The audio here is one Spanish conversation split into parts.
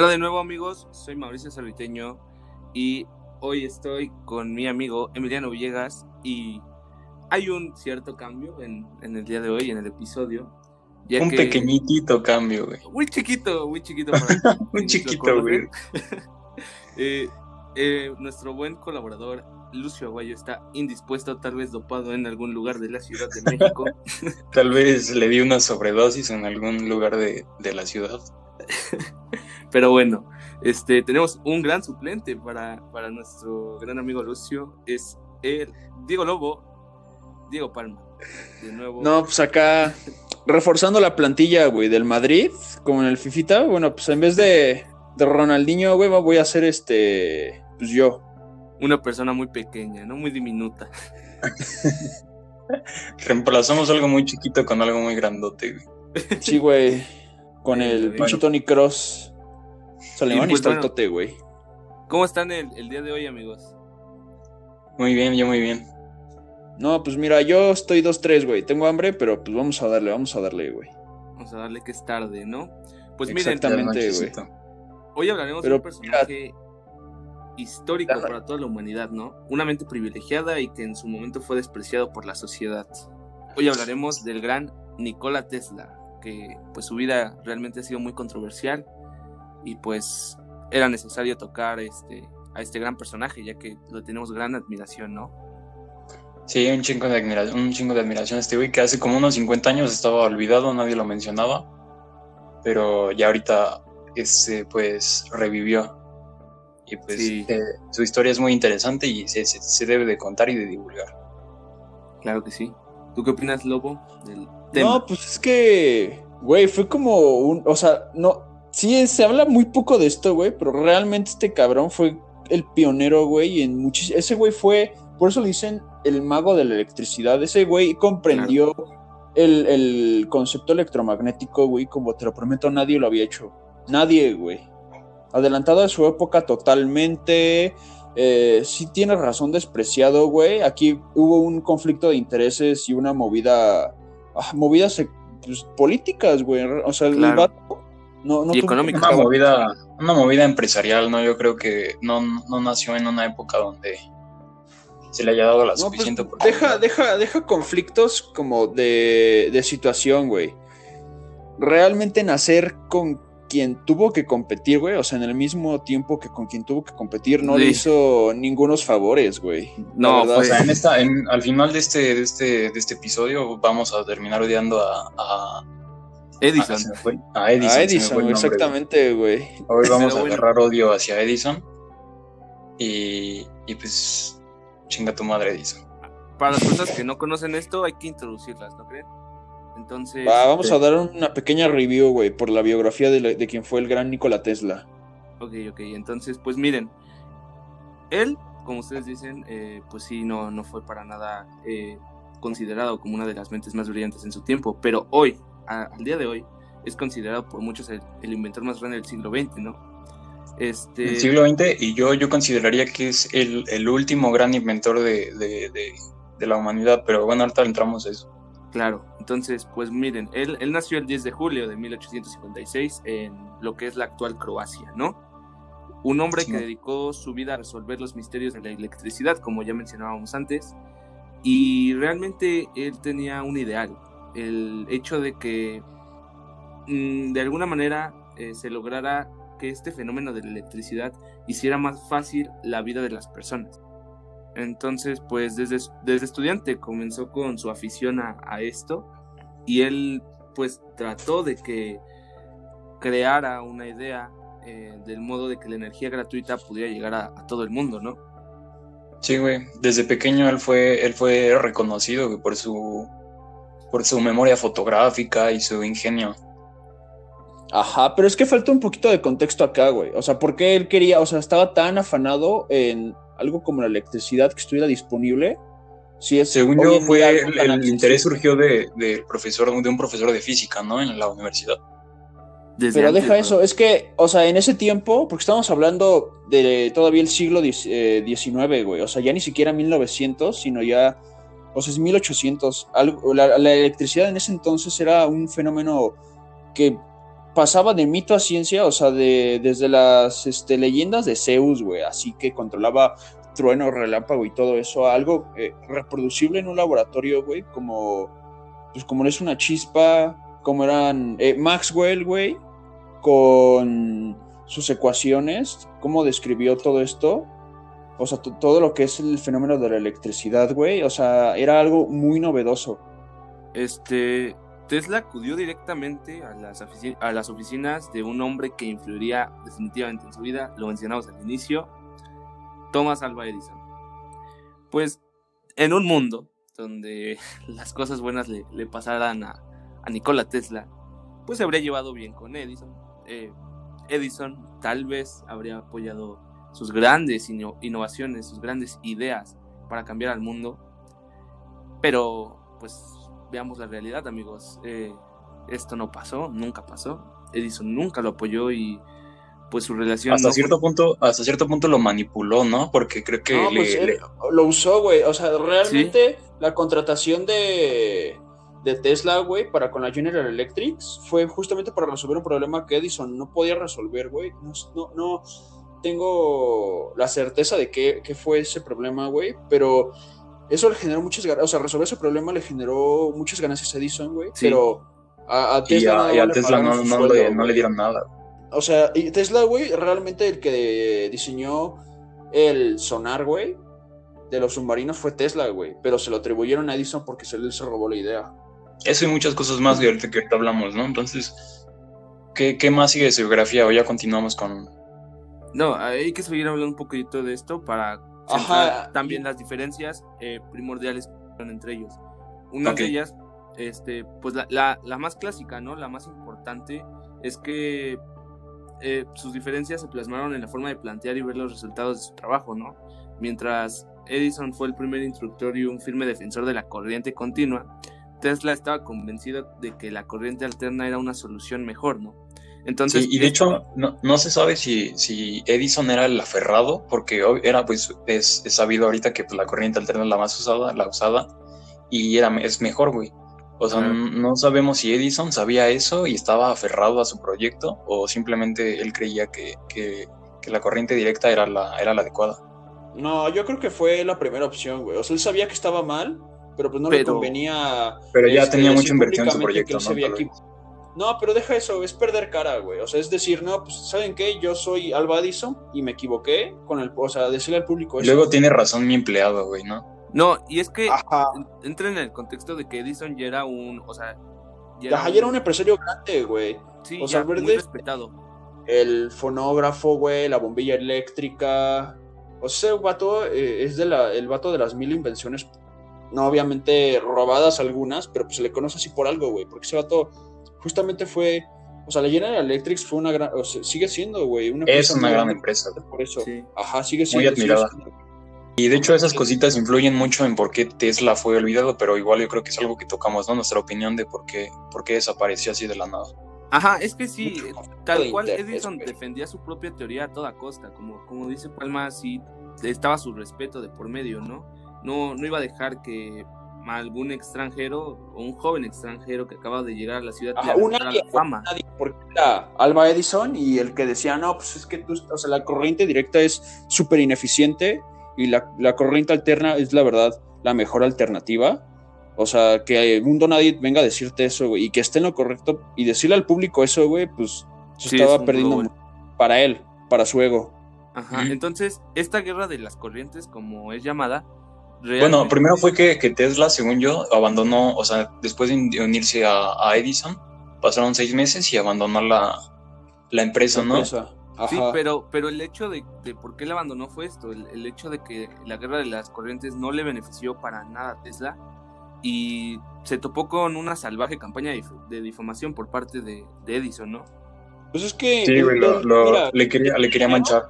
Hola de nuevo amigos, soy Mauricio Serviteño y hoy estoy con mi amigo Emiliano Villegas y hay un cierto cambio en, el día de hoy, en el episodio. un pequeñitito cambio, güey. Muy chiquito, muy chiquito. muy chiquito, güey. Eh, eh, nuestro buen colaborador Lucio Aguayo está indispuesto, tal vez dopado en algún lugar de la Ciudad de México. tal vez le dio una sobredosis en algún lugar de, la ciudad. Pero bueno, este, tenemos un gran suplente para, para nuestro gran amigo Lucio. Es el Diego Lobo, Diego Palma. De nuevo. No, pues acá reforzando la plantilla, güey, del Madrid, como en el Fifita. Bueno, pues en vez de, de Ronaldinho, güey, voy a hacer este, pues yo una persona muy pequeña, ¿no? Muy diminuta. Reemplazamos algo muy chiquito con algo muy grandote, güey. Sí, güey. Con el pinche Tony Cross. Salimán y, pues, güey. ¿Cómo están el, el día de hoy, amigos? Muy bien, yo muy bien. No, pues mira, yo estoy 2-3, güey. Tengo hambre, pero pues vamos a darle, vamos a darle, güey. Vamos a darle que es tarde, ¿no? Pues miren. Exactamente, güey. Hoy hablaremos de un personaje histórico para toda la humanidad, ¿no? Una mente privilegiada y que en su momento fue despreciado por la sociedad. Hoy hablaremos del gran Nikola Tesla, que pues su vida realmente ha sido muy controversial y pues era necesario tocar este, a este gran personaje, ya que lo tenemos gran admiración, ¿no? Sí, un chingo de admiración, un chingo de admiración a este güey que hace como unos 50 años estaba olvidado, nadie lo mencionaba, pero ya ahorita este, pues revivió y pues eh, su historia es muy interesante y se, debe de contar y de divulgar. Claro que sí. ¿Tú qué opinas, Lobo, del tema? No, pues es que, güey, fue como un, o sea, no, sí, se habla muy poco de esto, güey, pero realmente este cabrón fue el pionero, güey, en ese güey fue, por eso le dicen el mago de la electricidad, ese güey comprendió el, el concepto electromagnético, güey, como te lo prometo, nadie lo había hecho. Nadie, güey adelantado a su época totalmente. Eh, sí tienes razón despreciado, güey. Aquí hubo un conflicto de intereses y una movida, ah, movidas pues, políticas, güey. O sea, el vato no, no y económica. Una movida, una movida empresarial, ¿no? Yo creo que no, no nació en una época donde se le haya dado la pues, suficiente Deja, deja, deja conflictos como de, de situación, güey. Realmente nacer con quien tuvo que competir, güey, o sea, en el mismo tiempo que con quien tuvo que competir, no le hizo ningunos favores, güey. No, o sea, en esta, al final de este, de este, de este episodio vamos a terminar odiando a, Edison. A, Edison. A Edison, exactamente, güey. Hoy vamos a agarrar odio hacia Edison. Y, y pues, chinga tu madre, Edison. Para las personas que no conocen esto, hay que introducirlas, ¿no creen? Entonces. vamos a dar una pequeña review, güey, por la biografía de, quien fue el gran Nikola Tesla. Ok, ok. Entonces, pues miren. Él, como ustedes dicen, eh, pues sí, no, no fue para nada eh, considerado como una de las mentes más brillantes en su tiempo. Pero hoy, al día de hoy, es considerado por muchos el, inventor más grande del siglo XX, ¿no? Este... El siglo XX, y yo, yo consideraría que es el, último gran inventor de, de, la humanidad, pero bueno, ahorita entramos a eso. Claro, entonces, pues miren, él, él, nació el 10 de julio de 1856 en lo que es la actual Croacia, ¿no? Un hombre que dedicó su vida a resolver los misterios de la electricidad, como ya mencionábamos antes, y realmente él tenía un ideal, el hecho de que mm, de alguna manera eh, se lograra que este fenómeno de la electricidad hiciera más fácil la vida de las personas. Entonces, pues desde, desde estudiante comenzó con su afición a, esto y él pues trató de que creara una idea eh, del modo de que la energía gratuita pudiera llegar a, todo el mundo, ¿no? Sí, güey. Desde pequeño él fue, él fue reconocido por su por su memoria fotográfica y su ingenio. Ajá, pero es que falta un poquito de contexto acá, güey. O sea, ¿por qué él quería, o sea, estaba tan afanado en algo como la electricidad que estuviera disponible. Sí, es Según yo, fue el, interés surgió de, profesor, de un profesor de física, ¿no? En la universidad. Pero deja eso, es que, o sea, en ese tiempo, porque estamos hablando de todavía el siglo XIX, eh, güey, o sea, ya ni siquiera 1900, sino ya, o sea, es 1800. la, la, electricidad en ese entonces era un fenómeno que pasaba de mito a ciencia, o sea, de, desde las este, leyendas de Zeus, güey, así que controlaba trueno, relámpago y todo eso, algo eh, reproducible en un laboratorio, güey, como, pues como es una chispa, como eran eh, Maxwell, güey, con sus ecuaciones, cómo describió todo esto, o sea, todo lo que es el fenómeno de la electricidad, güey, o sea, era algo muy novedoso. Este, Tesla acudió directamente a las, a las oficinas de un hombre que influiría definitivamente en su vida, lo mencionamos al inicio, Thomas Alva Edison. Pues en un mundo donde las cosas buenas le, pasaran a, a, Nikola Tesla, pues se habría llevado bien con Edison. Eh, Edison tal vez habría apoyado sus grandes innovaciones, sus grandes ideas para cambiar al mundo. Pero, pues, veamos la realidad, amigos. Eh, esto no pasó, nunca pasó. Edison nunca lo apoyó y pues su relación hasta cierto punto hasta cierto punto lo manipuló no porque creo que pues, lo usó güey o sea realmente la contratación de de Tesla güey para con la General Electric fue justamente para resolver un problema que Edison no podía resolver güey no, no, no tengo la certeza de qué, fue ese problema güey pero eso le generó muchas ganas, o sea, resolver ese problema le generó muchas ganancias a Edison, güey, pero a, Tesla, y a, Tesla no, no, le, no, le, dieron nada. O sea, y Tesla, güey, realmente el que diseñó el sonar, güey, de los submarinos fue Tesla, güey. Pero se lo atribuyeron a Edison porque se le robó la idea. Eso y muchas cosas más que ahorita, que ahorita hablamos, ¿no? Entonces, ¿qué, ¿qué, más sigue de su biografía? O ya continuamos con. No, hay que seguir hablando un poquito de esto para también las diferencias eh, primordiales entre ellos. Una de ellas, este, pues la, la, la, más clásica, ¿no? La más importante es que eh, sus diferencias se plasmaron en la forma de plantear y ver los resultados de su trabajo, ¿no? Mientras Edison fue el primer instructor y un firme defensor de la corriente continua, Tesla estaba convencido de que la corriente alterna era una solución mejor, ¿no? Entonces, y de hecho, no, no, se sabe si, si Edison era el aferrado, porque era, pues, es, sabido ahorita que pues, la corriente alterna es la más usada, la usada, y era, es mejor, güey. O sea, no sabemos si Edison sabía eso y estaba aferrado a su proyecto o simplemente él creía que, la corriente directa era la, era la adecuada. No, yo creo que fue la primera opción, güey. O sea, él sabía que estaba mal, pero pues no le convenía. Pero ya este, tenía mucha inversión en su proyecto. ¿no? No, pero deja eso, es perder cara, güey. O sea, es decir, no, pues, ¿saben qué? Yo soy Alba Edison y me equivoqué con el. O sea, decirle al público eso. Luego tiene razón mi empleado, güey, ¿no? No, y es que entra en el contexto de que Edison ya era un, o sea, ya era, un... empresario grande, güey. Sí, o sea, muy respetado. El fonógrafo, güey, la bombilla eléctrica. O sea, el vato eh, es de la, el vato de las mil invenciones, no obviamente robadas algunas, pero pues se le conoce así por algo, güey, porque ese vato justamente fue, o sea, la General Electric fue una gran, o sea, sigue siendo, güey, una Es una gran empresa. Por eso, ajá, sigue siendo. Muy admirada. Y de hecho esas cositas influyen mucho en por qué Tesla fue olvidado, pero igual yo creo que es algo que tocamos, ¿no? Nuestra opinión de por qué, por qué desapareció así de la nada. Ajá, es que sí, tal cual Edison defendía su propia teoría a toda costa, como, como dice Palma, sí estaba su respeto de por medio, ¿no? No, no iba a dejar que algún extranjero o un joven extranjero que acaba de llegar a la ciudad Ajá, una la fama. porque era Alba Edison y el que decía, no, pues es que tú, o sea, la corriente directa es súper ineficiente y la, la, corriente alterna es la verdad la mejor alternativa. O sea, que un Donadit venga a decirte eso, güey, y que esté en lo correcto y decirle al público eso, güey, pues se estaba perdiendo para él, para su ego. Ajá, entonces, esta guerra de las corrientes, como es llamada, Bueno, primero fue que, que, Tesla, según yo, abandonó, o sea, después de unirse a, a Edison, pasaron seis meses y abandonó la, la empresa, ¿no? Sí, pero, pero el hecho de, por qué le abandonó fue esto, el, hecho de que la guerra de las corrientes no le benefició para nada a Tesla y se topó con una salvaje campaña de, difamación por parte de, Edison, ¿no? Pues es que... Sí, le, quería, le quería manchar.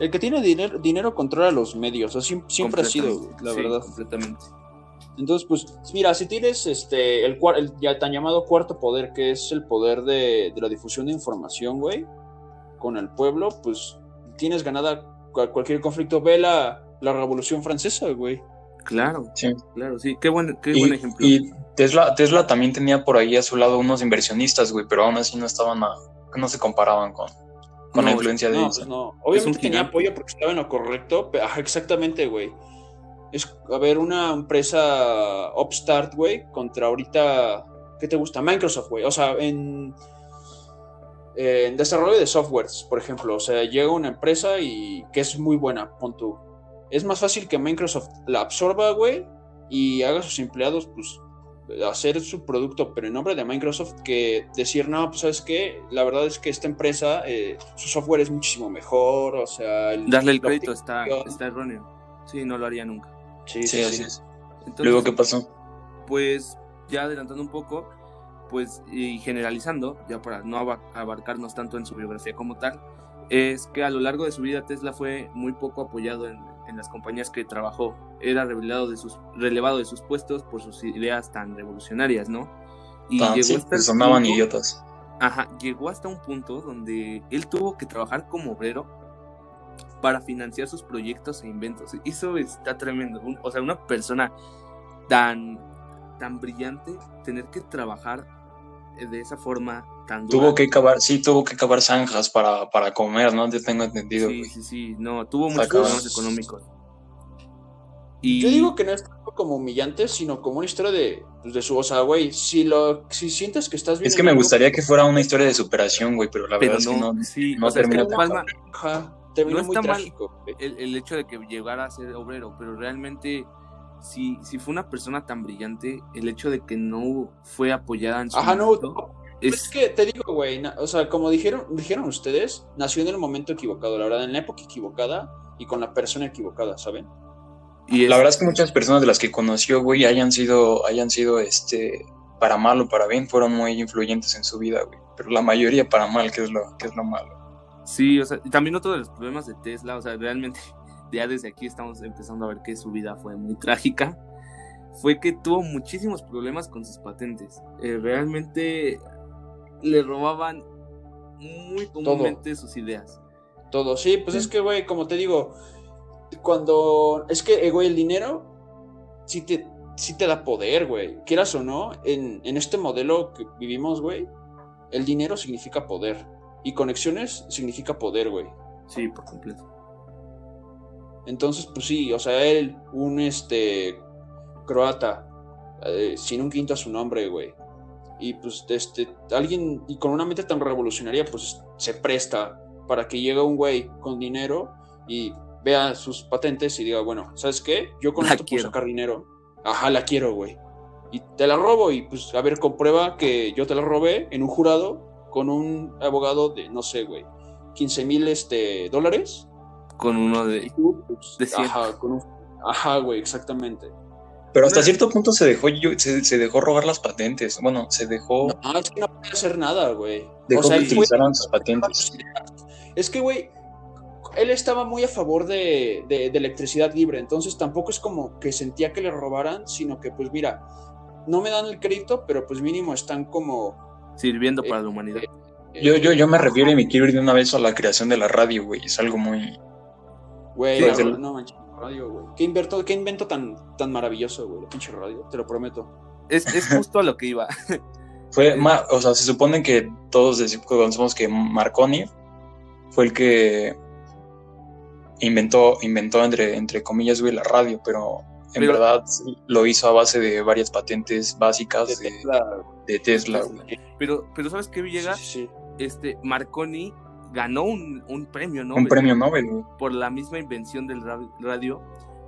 El que tiene dinero, dinero controla los medios, siempre, ha sido, la verdad. Completamente. Entonces, pues, mira, si tienes este el, el ya tan llamado cuarto poder, que es el poder de, de la difusión de información, güey, con el pueblo, pues tienes ganada cualquier conflicto. Ve la, la Revolución Francesa, güey. Claro, Sí. claro, sí. Qué buen, qué Y, buen ejemplo. y Tesla, Tesla también tenía por ahí a su lado unos inversionistas, güey, pero aún así no estaban a, no se comparaban con, con la influencia de No, pues no. Obviamente tenía gigante. apoyo porque estaba en lo correcto. pero- exactamente, güey. Es, a ver, una empresa upstart, güey, contra ahorita, ¿qué te gusta? Microsoft, güey. O sea, en, en desarrollo de softwares, por ejemplo. O sea, llega una empresa y que es muy buena, pon tú. Es más fácil que Microsoft la absorba, güey, y haga a sus empleados, pues, hacer su producto, pero en nombre de Microsoft, que decir, no, pues, ¿sabes qué? La verdad es que esta empresa, eh, su software es muchísimo mejor, o sea... el- Darle el crédito está, erróneo. Sí, no lo haría nunca. Sí, Sí, sí, así sí. es. Entonces, Luego, ¿qué pasó? pues ya adelantando un poco, pues y generalizando, ya para no aba- abarcarnos tanto en su biografía como tal, es que a lo largo de su vida Tesla fue muy poco apoyado en, en las compañías que trabajó. Era revelado de sus, relevado de sus puestos por sus ideas tan revolucionarias, ¿no? Y Ah, llegó sí, hasta sonaban punto- idiotas. Ajá, llegó hasta un punto donde él tuvo que trabajar como obrero para financiar sus proyectos e inventos. Eso está tremendo. Un- o sea, una persona tan, tan brillante, tener que trabajar de esa forma tan dura. Tuvo que cavar, sí, tuvo que cavar zanjas para, para comer, ¿no? Yo tengo entendido, Sí, sí, sí. No, tuvo muchos problemas económicos. Y Yo digo que no es tanto como humillante, sino como una historia de, pues, de su, o sea, güey, si lo, si sientes que estás bien Es que me algo, gustaría que fuera una historia de superación, güey, pero la pero verdad es que no, no. sí, no o sea, es que termina Palma, terminó no muy está mal. trágico. güey. el, el hecho de que llegara a ser obrero, pero realmente si, si fue una persona tan brillante, el hecho de que no fue apoyada en su Ajá, no, momento Es es que te digo, güey, na- o sea, como dijeron, dijeron ustedes, nació en el momento equivocado, la verdad, en la época equivocada y con la persona equivocada, ¿saben? y es- La verdad es que muchas personas de las que conoció, güey, hayan sido, hayan sido, este, para mal o para bien, fueron muy influyentes en su vida, güey. Pero la mayoría para mal, que es lo, que es lo malo. Sí, o sea, y también otro de los problemas de Tesla, o sea, realmente ya desde aquí estamos empezando a ver que su vida fue muy trágica, fue que tuvo muchísimos problemas con sus patentes. Eh, realmente le robaban muy comúnmente sus ideas. Todo, sí, pues Sí. es que, güey, como te digo, cuando, es que, eh, güey, el dinero sí te, sí te da poder, güey, quieras o no, en, en este modelo que vivimos, güey, el dinero significa poder y conexiones significa poder, güey. Sí, por completo. Entonces, pues sí, o sea, él, un este croata, eh, sin un quinto a su nombre, güey. Y pues este, alguien y con una mente tan revolucionaria, pues se presta para que llegue un güey con dinero y vea sus patentes y diga, bueno, ¿sabes qué? Yo con La esto quiero. puedo sacar dinero. Ajá, la quiero, güey. Y te la robo y pues, a ver, comprueba que yo te la robé en un jurado con un abogado de, no sé, güey, 15 mil este, dólares. Con uno de... tú, pues, De ajá, con un- ajá, güey, exactamente. Pero hasta cierto punto se dejó, se, se dejó robar las patentes. Bueno, se dejó, No, es que no puede hacer nada, güey. dejó O sea, que utilizaran sus patentes. Es que, güey, él estaba muy a favor de, de- de electricidad libre, entonces tampoco es como que sentía que le robaran, sino que, pues mira, no me dan el crédito, pero pues mínimo están como... sirviendo Eh, para la humanidad. eh, Yo, yo, yo me refiero y me quiero ir de una vez a la creación de la radio, güey. Es algo muy... Güey, el- no manches, radio, güey. ¿Qué invento, qué invento tan, tan maravilloso, güey? La pinche radio, te lo prometo. Es, es justo a lo que iba. Fue, o sea, se supone que todos conocemos que Marconi fue el que inventó, inventó entre, entre comillas, güey, la radio, pero en Pero- verdad lo hizo a base de varias patentes básicas De de, Tesla, de Tesla, güey. Pero, pero ¿sabes qué, Villegas? sí, sí. Este, Marconi ganó un, un premio, ¿no? Un premio Nobel. Por la misma invención del ra- radio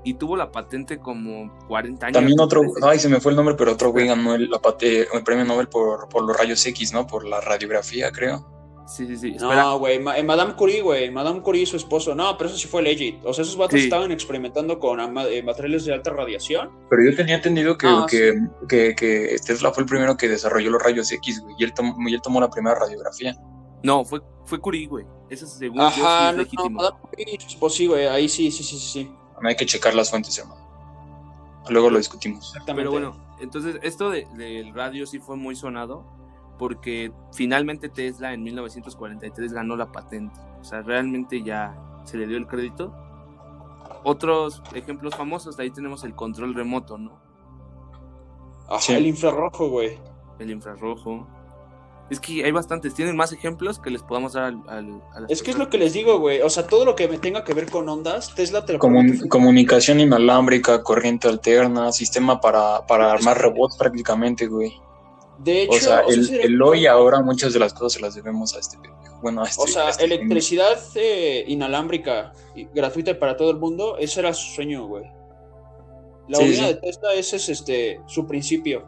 y tuvo la patente como 40 años. También otro, ay, se me fue el nombre, pero otro güey ganó el, la pate- el premio Nobel por, por los rayos X, ¿no? Por la radiografía, creo. Sí, sí, sí. Espera. No, güey, ma- eh, Madame Curie, güey, Madame Curie y su esposo. No, pero eso sí fue legit. O sea, esos vatos Sí. estaban experimentando con eh, materiales de alta radiación. Pero yo tenía entendido que, Ah, que, que, que Tesla fue el primero que desarrolló los rayos X, güey, y él, tomó, y él tomó la primera radiografía. No, fue, fue Curie, güey. Eso según yo sí Ajá, es no, no, esposo, sí, güey, ahí sí, sí, sí, sí, hay que checar las fuentes, hermano. Luego lo discutimos. Exactamente. Pero bueno, entonces esto de- del radio sí fue muy sonado porque finalmente Tesla en 1943 ganó la patente. O sea, realmente ya se le dio el crédito. otros ejemplos famosos, ahí tenemos el control remoto, ¿no? Ajá, sí. el infrarrojo, güey. El infrarrojo. Es que hay bastantes. ¿Tienen más ejemplos que les podamos dar al, al a Es que es lo que les digo, güey. O sea, todo lo que tenga que ver con ondas, Tesla te lo Comun Comunicación inalámbrica, corriente alterna, sistema para, para armar robots prácticamente, güey. De hecho, o sea, el, el hoy ahora muchas de las cosas se las debemos a este bueno, a este, o sea, este electricidad eh, inalámbrica y gratuita para todo el mundo, ese era su sueño, güey. La sí, de Tesla ese es este su principio.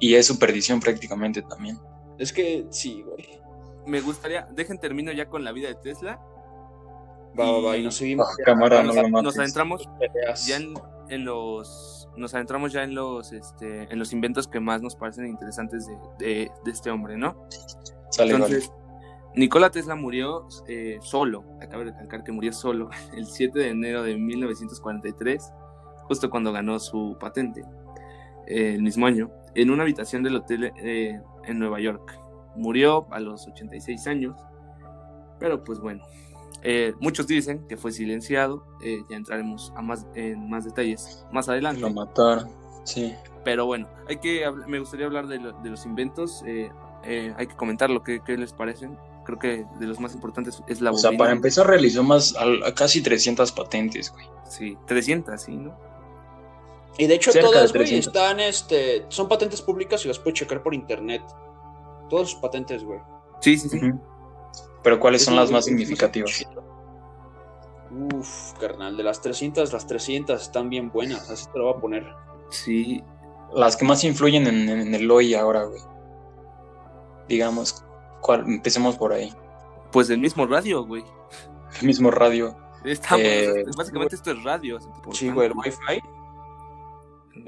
Y es su perdición prácticamente también. Es que sí, güey. Me gustaría, dejen termino ya con la vida de Tesla. Va, va, va, y nos seguimos. Oh, cámara, nos, no nos adentramos ya en, en, los. Nos adentramos ya en los este, en los inventos que más nos parecen interesantes de, de, de este hombre, ¿no? Sale, Entonces, vale. Nikola Tesla murió eh, solo, acabo de recalcar que murió solo, el 7 de enero de 1943, justo cuando ganó su patente, eh, el mismo año, en una habitación del hotel eh, en Nueva York. Murió a los 86 años, pero pues bueno, eh, muchos dicen que fue silenciado, eh, ya entraremos a más, en más detalles más adelante. Lo mataron, sí. Pero bueno, hay que, me gustaría hablar de, lo, de los inventos, eh, hay que comentar lo que, que, les parecen. Creo que de los más importantes es la bobina. O sea, para empezar realizó más, a, casi 300 patentes, güey. Sí, 300, sí, ¿no? Y de hecho todas, güey, están, este, son patentes públicas y las puedes checar por internet. Todas sus patentes, güey. Sí, sí, sí. Uh -huh. Pero ¿cuáles son las más significativas? Uf, carnal, de las 300, las 300 están bien buenas, así te lo voy a poner. Sí. Las que más influyen en, en el hoy ahora, güey. Digamos, ¿cuál? empecemos por ahí. Pues el mismo radio, güey. El mismo radio. Estamos, eh, básicamente esto es radio. Sí, güey, el wifi.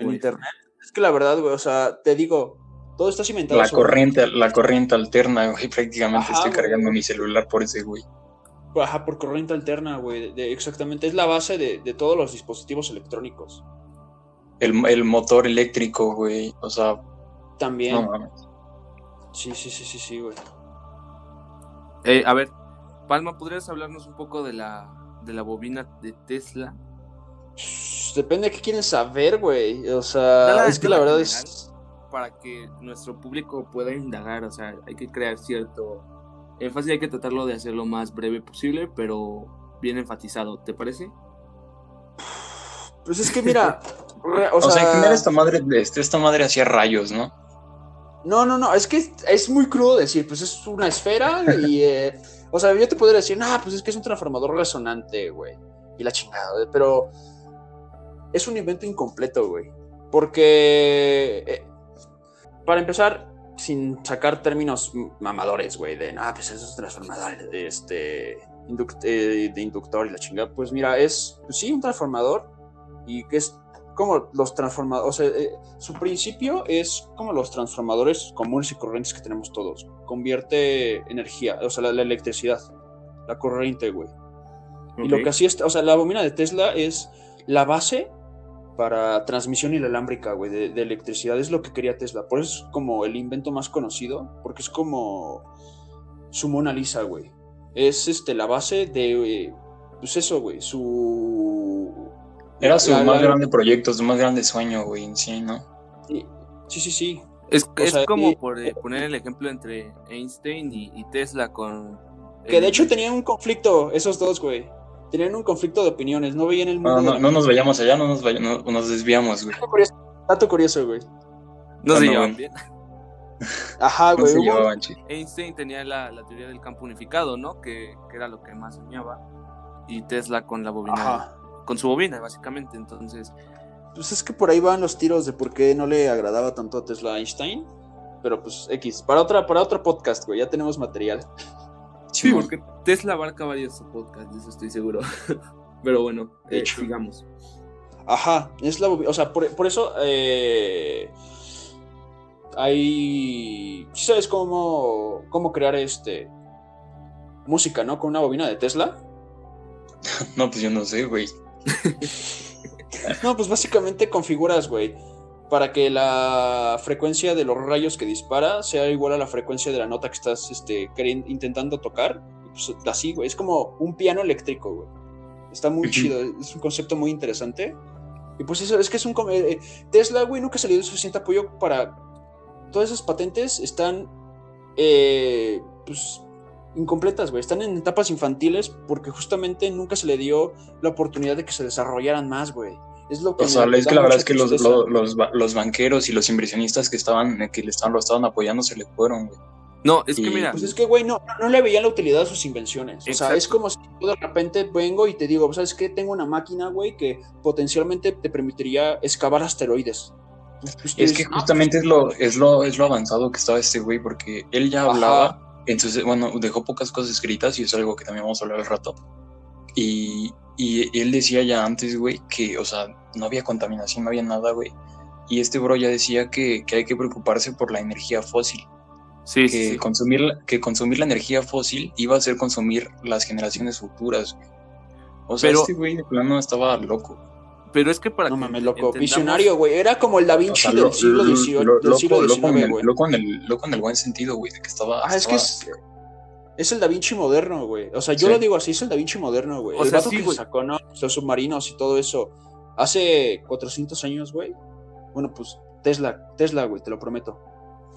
Wi internet. Es que la verdad, güey, o sea, te digo, todo está cimentado. La sobre... corriente, la corriente alterna, güey, prácticamente Ajá, estoy güey. cargando mi celular por ese, güey. Ajá, por corriente alterna, güey. exactamente, es la base de, de, todos los dispositivos electrónicos. El, el motor eléctrico, güey, o sea. También. No mames. Sí, sí, sí, sí, sí, güey. Eh, a ver, Palma, ¿podrías hablarnos un poco de la, de la bobina de Tesla? Depende de qué quieren saber, güey. O sea, es que la verdad es. Para que nuestro público pueda indagar, o sea, hay que crear cierto énfasis, hay que tratarlo de hacer lo más breve posible, pero bien enfatizado, ¿te parece? Pues es que mira. o, sea, o sea, en general esta madre, este, esta madre hacía rayos, ¿no? No, no, no, es que es, muy crudo decir, pues es una esfera y. Eh, o sea, yo te podría decir, no, pues es que es un transformador resonante, güey. Y la chingada, pero es un invento incompleto, güey. Porque, eh, para empezar, sin sacar términos mamadores, güey, de, ah, pues esos transformadores de, este, induct eh, de inductor y la chingada, pues mira, es, pues, sí, un transformador y que es como los transformadores, o sea, eh, su principio es como los transformadores comunes y corrientes que tenemos todos. Convierte energía, o sea, la, la electricidad, la corriente, güey. Okay. Y lo que hacía, o sea, la bobina de Tesla es la base para transmisión inalámbrica, güey, de, de, electricidad. Es lo que quería Tesla. Por eso es como el invento más conocido, porque es como su Mona Lisa, güey. Es este, la base de, pues eso, güey, su... Era su la, más la, grande proyecto, su más grande sueño, güey, en sí, ¿no? Sí, sí, sí. sí. Es, es sea, como y, por eh, poner el ejemplo entre Einstein y, y Tesla con... Que de hecho tenían un conflicto, esos dos, güey tenían un conflicto de opiniones, no veían el mundo. No, no, no nos vayamos allá, no nos, vayamos, no, nos desviamos, güey. Dato curioso, dato curioso güey. No se llevaban bien. Ajá, güey. No llevaban, Einstein tenía la, la, teoría del campo unificado, ¿no? Que, que, era lo que más soñaba. Y Tesla con la bobina. Ajá. Con su bobina, básicamente. Entonces. Pues es que por ahí van los tiros de por qué no le agradaba tanto a Tesla a Einstein. Pero pues X. Para otra, para otro podcast, güey. Ya tenemos material. Sí, porque Tesla abarca varios podcasts, de eso estoy seguro. Pero bueno, eh, sigamos. Ajá, es la o sea, por, por eso eh, hay. ¿Sí sabes cómo, cómo crear este música, no? Con una bobina de Tesla. no, pues yo no sé, güey. no, pues básicamente configuras, güey, para que la frecuencia de los rayos que dispara sea igual a la frecuencia de la nota que estás este, intentando tocar pues, así, güey. Es como un piano eléctrico, güey. Está muy chido, es un concepto muy interesante. Y pues eso, es que es un... Eh, Tesla, güey, nunca salió de suficiente apoyo para... Todas esas patentes están, eh, pues, incompletas, güey. Están en etapas infantiles porque justamente nunca se le dio la oportunidad de que se desarrollaran más, güey. Es lo que o sea, es que la verdad es que los, los, los, banqueros y los inversionistas que estaban, que le estaban, lo estaban apoyando se le fueron, güey. No, es que mira. Pues es que, güey, no, no, le veían la utilidad a sus invenciones. O sea, es como si yo de repente vengo y te digo, ¿sabes qué? Tengo una máquina, güey, que potencialmente te permitiría excavar asteroides. Pues, pues, es que justamente es lo, es, lo, es lo avanzado que estaba este güey, porque él ya hablaba, entonces, bueno, dejó pocas cosas escritas y es algo que también vamos a hablar al rato. Y, y él decía ya antes, güey, que, o sea, no había contaminación, no había nada, güey. Y este bro ya decía que, que hay que preocuparse por la energía fósil que, Consumir, que consumir la energía fósil iba a ser consumir las generaciones futuras. O sea, este güey de plano estaba loco. Pero es que para. No mames, loco. Visionario, güey. Era como el Da Vinci del siglo XIX, güey. Loco, en el, loco en el buen sentido, güey. De que estaba. Ah, es que es. Es el Da Vinci moderno, güey. O sea, yo lo digo así, es el Da Vinci moderno, güey. El sea, que sacó, ¿no? Los submarinos y todo eso. Hace 400 años, güey. Bueno, pues Tesla, Tesla, güey, te lo prometo.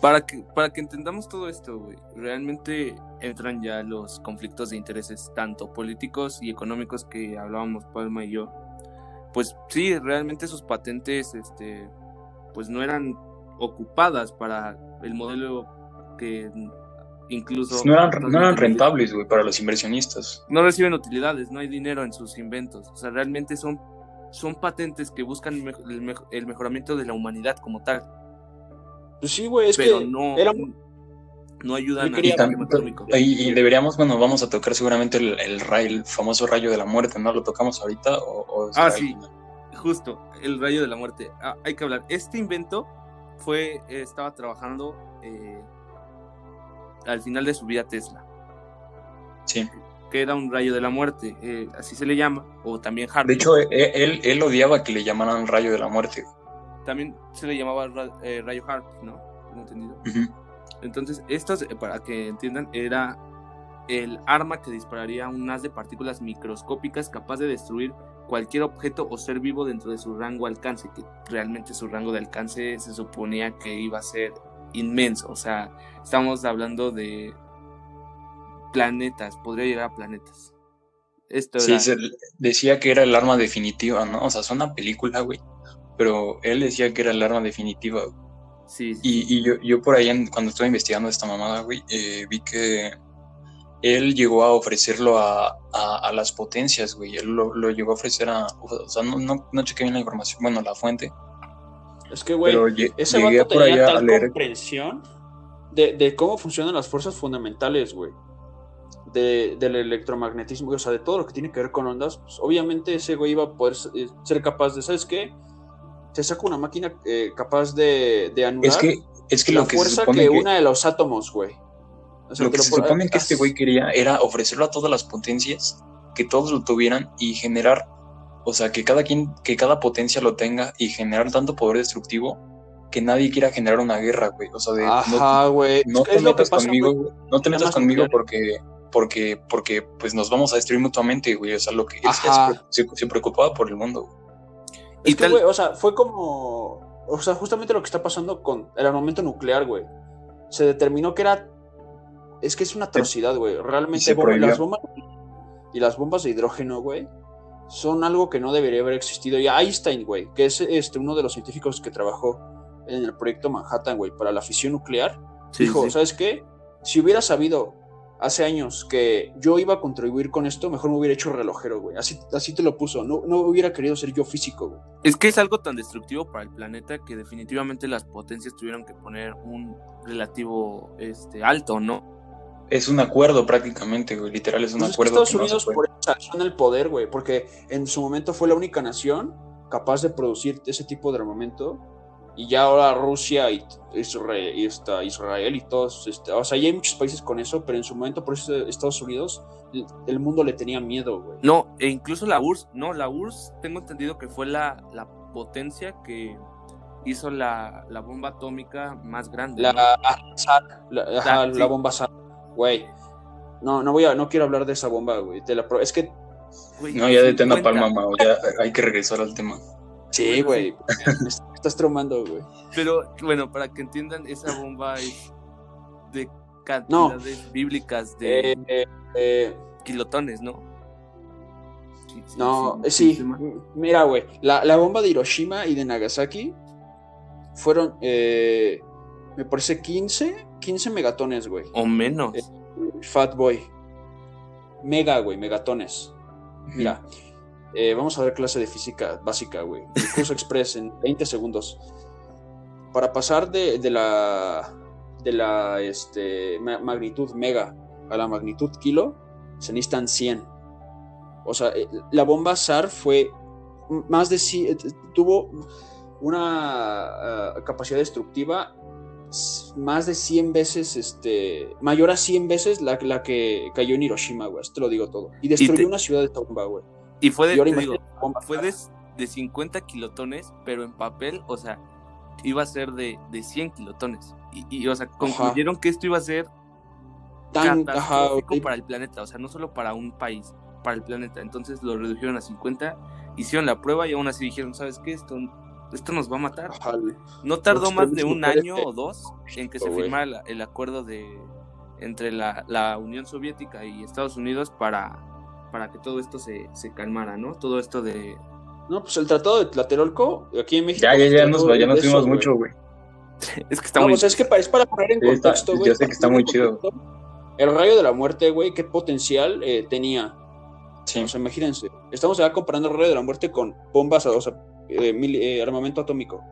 Para que, para que entendamos todo esto, güey, realmente entran ya los conflictos de intereses, tanto políticos y económicos que hablábamos Palma y yo. Pues sí, realmente sus patentes, este, pues no eran ocupadas para el modelo que incluso... No eran, no eran rentables, güey, para los inversionistas. No reciben utilidades, no hay dinero en sus inventos. O sea, realmente son, son patentes que buscan el mejoramiento de la humanidad como tal. Pues sí, güey, es que no, era... no ayudan a y, y, deberíamos, bueno, vamos a tocar seguramente el, el, famoso rayo de la muerte, ¿no? ¿Lo tocamos ahorita? O, ah, sí, justo, el rayo de la muerte. Ah, hay que hablar. Este invento fue, estaba trabajando eh, al final de su vida Tesla. Sí. Que era un rayo de la muerte, eh, así se le llama, o también Harvey. De hecho, e, e, él, él odiaba que le llamaran rayo de la muerte también se le llamaba eh, rayo Hart, ¿no? ¿Tengo entendido? Entonces, esto, eh, para que entiendan, era el arma que dispararía un haz de partículas microscópicas capaz de destruir cualquier objeto o ser vivo dentro de su rango alcance, que realmente su rango de alcance se suponía que iba a ser inmenso, o sea, estamos hablando de planetas, podría llegar a planetas. Esto sí, decía que era el arma definitiva, ¿no? O sea, es una película, güey pero él decía que era el arma definitiva. Sí, Y, yo, yo por ahí, cuando estuve investigando esta mamada, güey, eh, vi que él llegó a ofrecerlo a, a, las potencias, güey. Él lo, llegó a ofrecer a. O sea, no, no, no chequé bien la información, bueno, la fuente. Es que, güey, ese vato tenía tal comprensión de, de, cómo funcionan las fuerzas fundamentales, güey. De, del electromagnetismo, o sea, de todo lo que tiene que ver con ondas. Pues, obviamente ese güey iba a poder ser capaz de, ¿sabes qué? se saca una máquina eh, capaz de, de, anular es que, es que la lo que fuerza que, una de los átomos, güey. lo que, se supone que este güey quería era ofrecerlo a todas las potencias, que todos lo tuvieran y generar, o sea, que cada quien, que cada potencia lo tenga y generar tanto poder destructivo que nadie quiera generar una guerra, güey. O sea, de Ajá, güey. no, te metas conmigo, no te metas conmigo porque porque porque pues nos vamos a destruir mutuamente, güey. O sea, lo que él se, se, preocupaba por el mundo. Güey. Es que, güey, o sea, fue como. O sea, justamente lo que está pasando con el armamento nuclear, güey. Se determinó que era. Es que es una atrocidad, güey. Realmente las bombas. Y las bombas de hidrógeno, güey. Son algo que no debería haber existido. Y Einstein, güey, que es este, uno de los científicos que trabajó en el proyecto Manhattan, güey, para la fisión nuclear, dijo, ¿sabes qué? Si hubiera sabido hace años que yo iba a contribuir con esto, mejor me hubiera hecho relojero, güey. Así, así te lo puso. No, no hubiera querido ser yo físico, güey. Es que es algo tan destructivo para el planeta que definitivamente las potencias tuvieron que poner un relativo este, alto, ¿no? Es un acuerdo prácticamente, güey. Literal es un pues acuerdo. Estados Unidos por eso el poder, güey. Porque en su momento fue la única nación capaz de producir ese tipo de armamento y ya ahora Rusia y Israel y, está Israel y todos, este, o sea, ya hay muchos países con eso, pero en su momento por eso Estados Unidos, el mundo le tenía miedo, güey. No, e incluso la URSS, no, la URSS tengo entendido que fue la, la potencia que hizo la, la, bomba atómica más grande. La, la, la bomba SAC, güey. No, no voy a, no quiero hablar de esa bomba, güey. es que no, ya detén a Palma, Mau, ya hay que regresar al tema. Sí, güey. estás traumando, güey. Pero bueno, para que entiendan, esa bomba es de cantidades bíblicas de eh, eh, kilotones, ¿no? no, sí, mira, güey, la, bomba de Hiroshima y de Nagasaki fueron, eh, me parece 15, 15 megatones, güey. O menos. Fat Boy. Mega, güey, megatones. Mira, vamos a ver clase de física básica, güey. El curso express en 20 segundos. Para pasar de, de la de la este, magnitud mega a la magnitud kilo, se necesitan 100. O sea, eh, la bomba SAR fue más de eh, tuvo una ah, capacidad destructiva más de 100 veces, este, mayor a 100 veces la, la que cayó en Hiroshima, güey, te lo digo todo. Y destruyó una ciudad de esta bomba, güey. Y fue de, fue de, de, 50 kilotones, pero en papel, o sea, iba a ser de, de 100 kilotones. Y, o sea, concluyeron que esto iba a ser tan catastrófico para el planeta, o sea, no solo para un país, para el planeta. Entonces lo redujeron a 50, hicieron la prueba y aún así dijeron, ¿sabes qué? Esto, esto nos va a matar. no tardó más de un año o dos en que se firmara el, acuerdo de entre la, la, Unión Soviética y Estados Unidos para, para que todo esto se, se calmara, ¿no? Todo esto de, no, pues el tratado de Tlatelolco, aquí en México. Ya, ya, ya, nos, ya nos fuimos mucho, güey. es que está muy... es que es para poner en contexto, güey. Yo sé que está muy chido. El rayo de la muerte, güey, qué potencial eh, tenía. Sí. O sea, imagínense. Estamos ya comparando el rayo de la muerte con bombas, o sea, eh, eh, armamento atómico.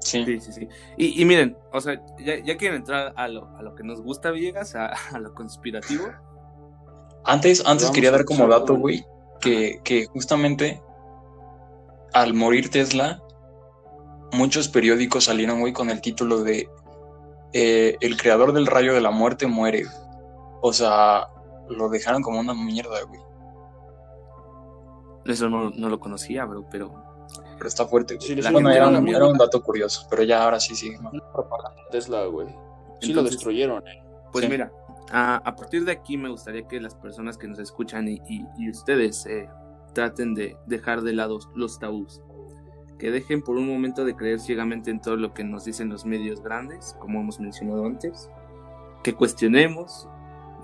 Sí, sí, sí. Y, miren, o sea, ya, ya, quieren entrar a lo, a lo que nos gusta, Villegas, a, a lo conspirativo. Antes, antes quería dar como dato, güey, que, que justamente al morir Tesla, muchos periódicos salieron, güey, con el título de eh, El creador del rayo de la muerte muere. O sea, lo dejaron como una mierda, güey. Eso no, lo conocía, bro, pero... Pero está fuerte. Sí, bueno, era, un, dato curioso, pero ya ahora sí, sí. Tesla, güey. Sí lo destruyeron, eh. Pues mira, a, partir de aquí me gustaría que las personas que nos escuchan y, y ustedes eh, traten de dejar de lado los tabús. Que dejen por un momento de creer ciegamente en todo lo que nos dicen los medios grandes, como hemos mencionado antes. Que cuestionemos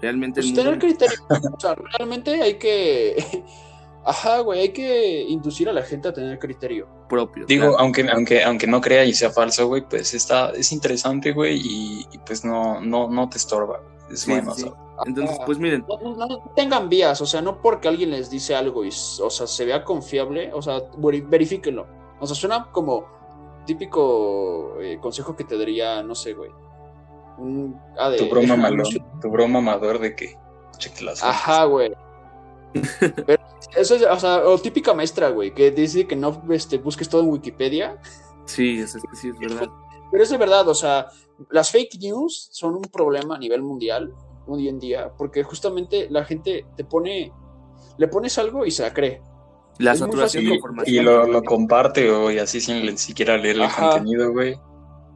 realmente. Pues tener criterio. o sea, realmente hay que. Ajá, güey, hay que inducir a la gente a tener criterio propio. Digo, aunque, aunque, aunque no crea y sea falso, güey, pues está, es interesante, güey, y, pues no, no, no te estorba. Es bueno, entonces, pues miren. No, tengan vías, o sea, no porque alguien les dice algo y, o sea, se vea confiable, o sea, verifíquenlo. O sea, suena como típico eh, consejo que te daría, no sé, güey. Un, ah, tu broma malón, tu broma amador de que cheque las Ajá, güey. eso es, o sea, o típica maestra, güey, que dice que no este, busques todo en Wikipedia. Sí, es, es, sí, es verdad. Pero es de verdad, o sea, las fake news son un problema a nivel mundial hoy en día, porque justamente la gente te pone, le pones algo y se la cree. La saturación de información. Y lo, lo comparte, o y así sin siquiera leer el contenido, güey.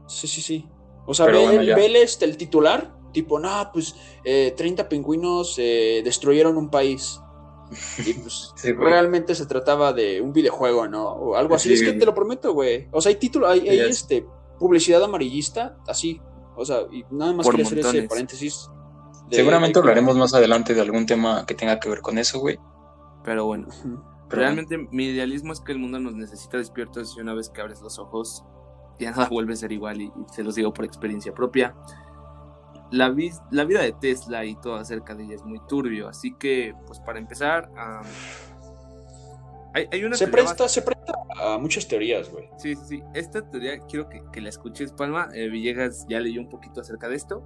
Sí, sí, sí. O sea, ve, este, el titular, tipo, no, pues 30 eh, pingüinos eh, destruyeron un país. Y pues realmente se trataba de un videojuego, ¿no? O algo así. es que te lo prometo, güey. O sea, hay título, hay, hay este, publicidad amarillista, así. O sea, y nada más quería hacer ese paréntesis. Seguramente hablaremos más adelante de algún tema que tenga que ver con eso, güey. Pero bueno, realmente mi idealismo es que el mundo nos necesita despiertos y una vez que abres los ojos ya nada vuelve a ser igual y, se los digo por experiencia propia. La, la, vida de Tesla y todo acerca de ella es muy turbio, así que pues para empezar... hay, una se, presta, se presta a muchas teorías, güey. Sí, sí, sí. Esta teoría quiero que, que la escuches, Palma. Eh, Villegas ya leyó un poquito acerca de esto.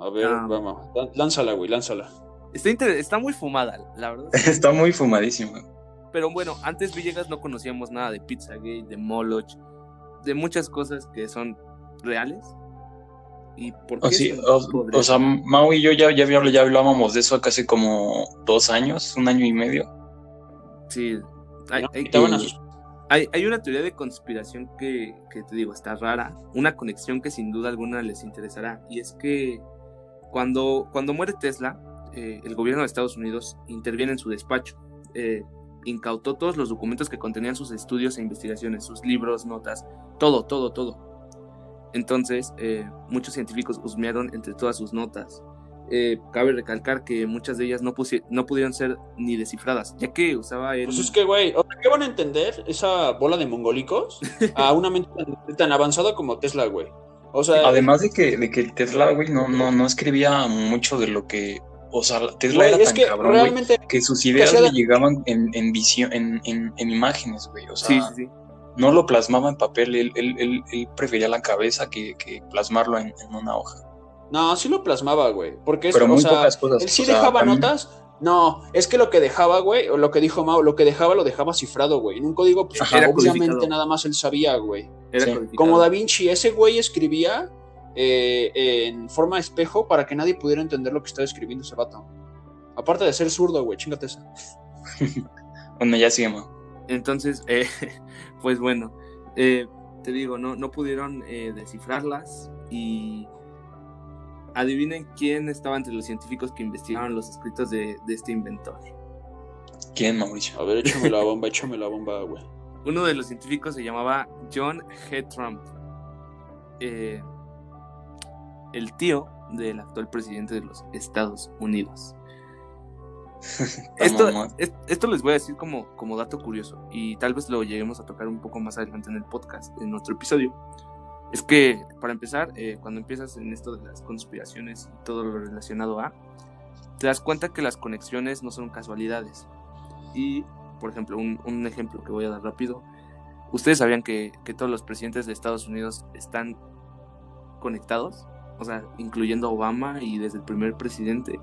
A ver, ah. vamos. Lánzala, güey, lánzala. Está, está muy fumada, la verdad. está muy fumadísima. Pero bueno, antes Villegas no conocíamos nada de Pizzagate, de Moloch, de muchas cosas que son reales. ¿Y por qué o, sea, Mau y yo ya, ya, ya hablábamos de eso hace como dos años, un año y medio. Sí. Hay, hay, una teoría de conspiración que, que, te digo, está rara. Una conexión que sin duda alguna les interesará. Y es que cuando, cuando muere Tesla, eh, el gobierno de Estados Unidos interviene en su despacho eh, incautó todos los documentos que contenían sus estudios e investigaciones, sus libros, notas, todo, todo, todo. Entonces, eh, muchos científicos husmearon entre todas sus notas. Eh, cabe recalcar que muchas de ellas no, no pudieron ser ni descifradas, ya que usaba el... Pues es que, güey, ¿qué van a entender esa bola de mongólicos a una mente tan, avanzada como Tesla, güey? O sea... Además de que, de que Tesla, güey, no, no, no escribía mucho de lo que o sea, Tesla era tan cabrón, güey, que sus ideas le llegaban en, en visión, en, en, imágenes, güey. O sea, no lo plasmaba en papel, él, él, él, prefería la cabeza que, que plasmarlo en, una hoja. No, sí lo plasmaba, güey. Porque es, Pero muy pocas cosas. Él sí dejaba notas. No, es que lo que dejaba, güey, o lo que dijo Mao, lo que dejaba lo dejaba cifrado, güey. En un código, pues, obviamente nada más él sabía, güey. Como Da Vinci, ese güey escribía eh, en forma de espejo para que nadie pudiera entender lo que estaba escribiendo ese vato. Aparte de ser zurdo, güey, chingate esa. bueno, ya sigamos. Entonces, eh, pues bueno, eh, te digo, no, no pudieron descifrarlas y adivinen quién estaba entre los científicos que investigaron los escritos de, de este inventor. ¿Quién, Mauricio? A ver, échame la bomba, échame la bomba, güey. Uno de los científicos se llamaba John G. Trump. Eh, el tío del actual presidente de los Estados Unidos. esto, esto les voy a decir como, como dato curioso y tal vez lo lleguemos a tocar un poco más adelante en el podcast, en nuestro episodio. Es que, para empezar, eh, cuando empiezas en esto de las conspiraciones y todo lo relacionado a, te das cuenta que las conexiones no son casualidades. Y, por ejemplo, un, un ejemplo que voy a dar rápido. ¿Ustedes sabían que, que todos los presidentes de Estados Unidos están conectados? o sea, incluyendo Obama y desde el primer presidente,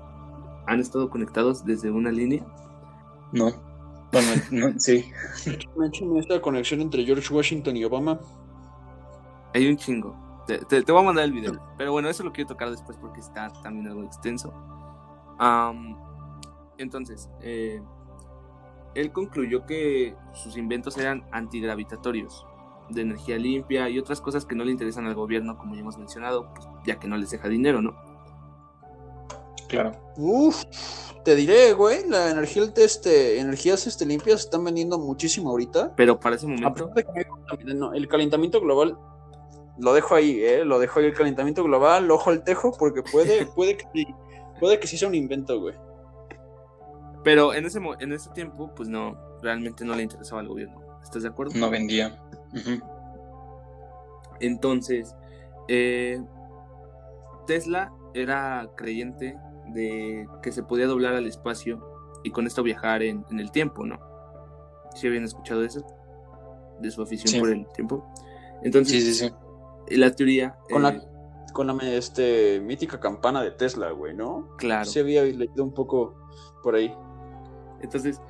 han estado conectados desde una línea? No. Bueno, no, sí. Me hecho esta conexión entre George Washington y Obama. Hay un chingo. Te, te, voy a mandar el video. Pero bueno, eso lo quiero tocar después porque está también algo extenso. entonces, eh, él concluyó que sus inventos eran antigravitatorios de energía limpia y otras cosas que no le interesan al gobierno, como ya hemos mencionado, pues, ya que no les deja dinero, ¿no? Claro. Uf, te diré, güey, la energía, este, energías este, limpias se están vendiendo muchísimo ahorita. Pero para ese momento. el calentamiento global, lo dejo ahí, ¿eh? Lo dejo ahí el calentamiento global, ojo al tejo, porque puede, puede, que, puede que sí sea un invento, güey. Pero en ese, en ese tiempo, pues no, realmente no le interesaba al gobierno. ¿Estás de acuerdo? No vendía. Entonces, eh, Tesla era creyente de que se podía doblar al espacio y con esto viajar en, el tiempo, ¿no? ¿Sí habían escuchado eso? De su afición por el tiempo. Entonces, sí, la teoría... Con la, eh, con la este, mítica campana de Tesla, güey, ¿no? Claro. Se había leído un poco por ahí. Entonces,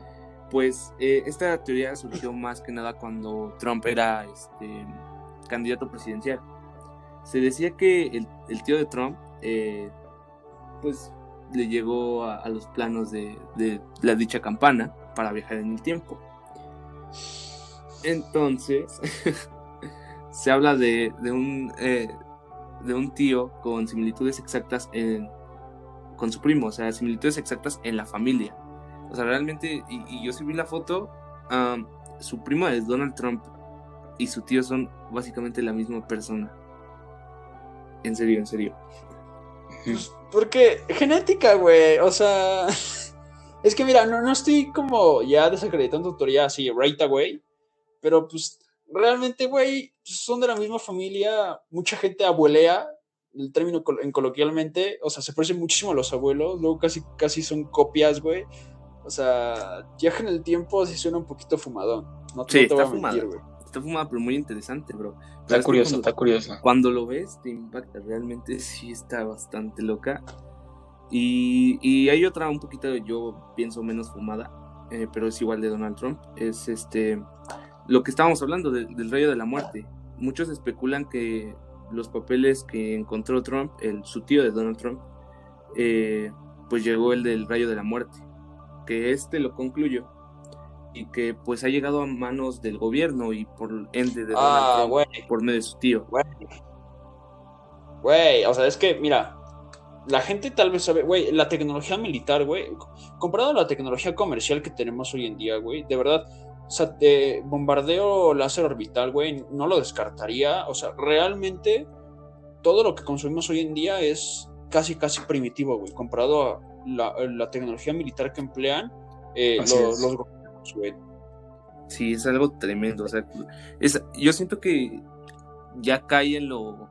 pues eh, esta teoría surgió más que nada cuando Trump era este, candidato presidencial. Se decía que el, tío de Trump, eh, pues le llegó a, los planos de, la dicha campana para viajar en el tiempo. Entonces, se habla de, un, eh, de un tío con similitudes exactas con su primo, o sea, similitudes exactas en la familia. O sea, realmente, y, yo sí vi la foto, su primo es Donald Trump y su tío son básicamente la misma persona. En serio, en serio. Pues, porque genética, güey, o sea... Es que mira, no, no estoy como ya desacreditando tu teoría así, right away, pero pues realmente, güey, son de la misma familia, mucha gente abuelea, el término en coloquialmente, o sea, se parecen muchísimo a los abuelos, luego casi, casi son copias, güey. O sea, viaje en el tiempo sí suena un poquito fumadón. No, sí, está fumado. Está fumado, pero muy interesante, bro. está curioso, está curioso. Cuando lo ves, te impacta. Realmente sí está bastante loca. Y, y hay otra un poquito, yo pienso, menos fumada, eh, pero es igual de Donald Trump. Es este lo que estábamos hablando del rayo de la muerte. Muchos especulan que los papeles que encontró Trump, el, su tío de Donald Trump, eh, pues llegó el del rayo de la muerte que este lo concluyó y que pues ha llegado a manos del gobierno y por ende de ah, por medio de su tío. Güey, o sea, es que, mira, la gente tal vez sabe, güey, la tecnología militar, güey, comparado a la tecnología comercial que tenemos hoy en día, güey, de verdad, o sea, de bombardeo láser orbital, güey, no lo descartaría, o sea, realmente todo lo que consumimos hoy en día es casi, casi primitivo, güey, comparado a la, tecnología militar que emplean eh, los, los Sí, es algo tremendo, o sea, es, yo siento que ya cae en lo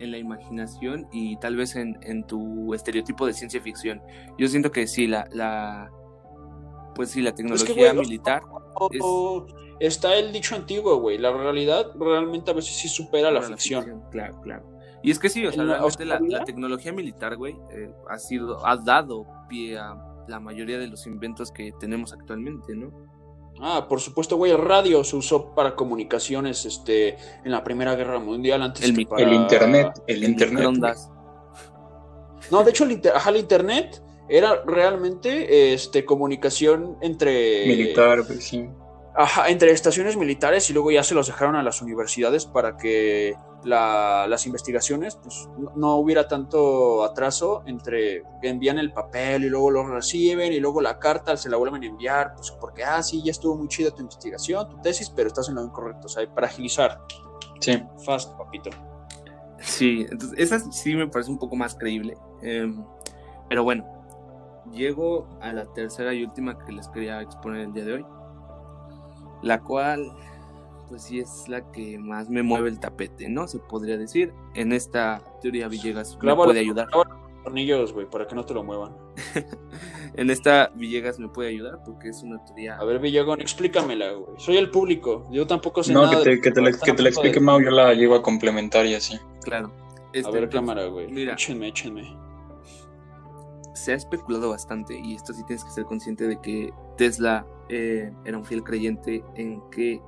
en la imaginación y tal vez en, en, tu estereotipo de ciencia ficción. Yo siento que sí, la, la pues sí, la tecnología militar. Está el dicho antiguo, güey. La realidad realmente a veces sí supera la, ficción. Claro, claro. Y es que sí, o sea, la, la, tecnología militar, güey, eh, ha sido, ha dado pie a la mayoría de los inventos que tenemos actualmente, ¿no? Ah, por supuesto, güey, el radio se usó para comunicaciones este, en la Primera Guerra Mundial antes el, para... el internet, el, internet. No, de hecho el, el internet era realmente este comunicación entre militar, pues sí. Ajá, entre estaciones militares y luego ya se los dejaron a las universidades para que las investigaciones pues, no, hubiera tanto atraso entre que envían el papel y luego lo reciben y luego la carta se la vuelven a enviar, pues porque, ah, sí, ya estuvo muy chida tu investigación, tu tesis, pero estás en lo incorrecto, o sea, para agilizar. Sí. Fast, papito. Sí, entonces esa sí me parece un poco más creíble. Em, pero bueno, llego a la tercera y última que les quería exponer el día de hoy la cual pues sí es la que más me mueve el tapete, ¿no? Se podría decir. En esta teoría Villegas me puede ayudar. Tornillos, güey, para que no te lo muevan. en esta Villegas me puede ayudar porque es una teoría. A ver, Villegón, explícamela, güey. Soy el público. Yo tampoco sé no, nada. No, que te, que te, la, que te la explique Mau, yo la llevo a complementar y así. Claro. a este, ver, cámara, güey. Mira. Échenme, échenme. Se ha especulado bastante, y esto sí tienes que ser consciente de que Tesla eh, era un fiel creyente en que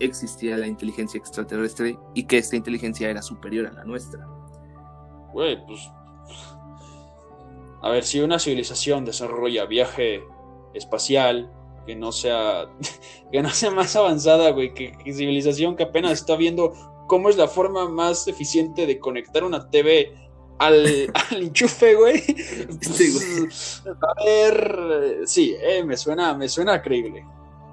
existía la inteligencia extraterrestre y que esta inteligencia era superior a la nuestra. Güey, pues. A ver, si una civilización desarrolla viaje espacial que no sea. que no sea más avanzada, güey, que, civilización que apenas está viendo cómo es la forma más eficiente de conectar una TV al, al enchufe, güey. Sí, güey. A ver, sí, eh, me suena, me suena creíble.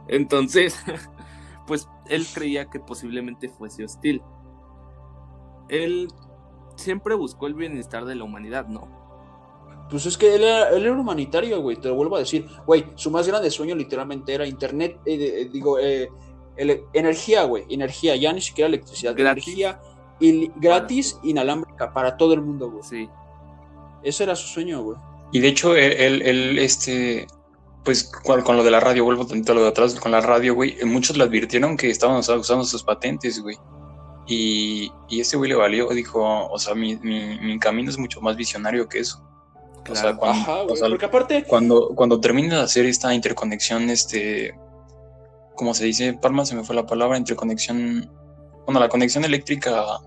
Entonces, pues él creía que posiblemente fuese hostil. Él siempre buscó el bienestar de la humanidad, ¿no? Pues es que él era, humanitario, güey, te lo vuelvo a decir. Güey, su más grande sueño literalmente era internet, eh, eh, digo, energía, güey, energía, ya ni siquiera electricidad, energía y gratis, inalámbrica para todo el mundo, güey. Sí. Ese era su sueño, güey. Y de hecho, él, él, este, pues con, lo de la radio, vuelvo tantito a lo de atrás, con la radio, güey, muchos le advirtieron que estaban usando sus patentes, güey. Y, y ese güey le valió, dijo, o sea, mi, mi, camino es mucho más visionario que eso. o sea, cuando, porque aparte... Cuando, cuando termine de hacer esta interconexión, este, ¿cómo se dice? Palma se me fue la palabra, interconexión bueno, la conexión eléctrica,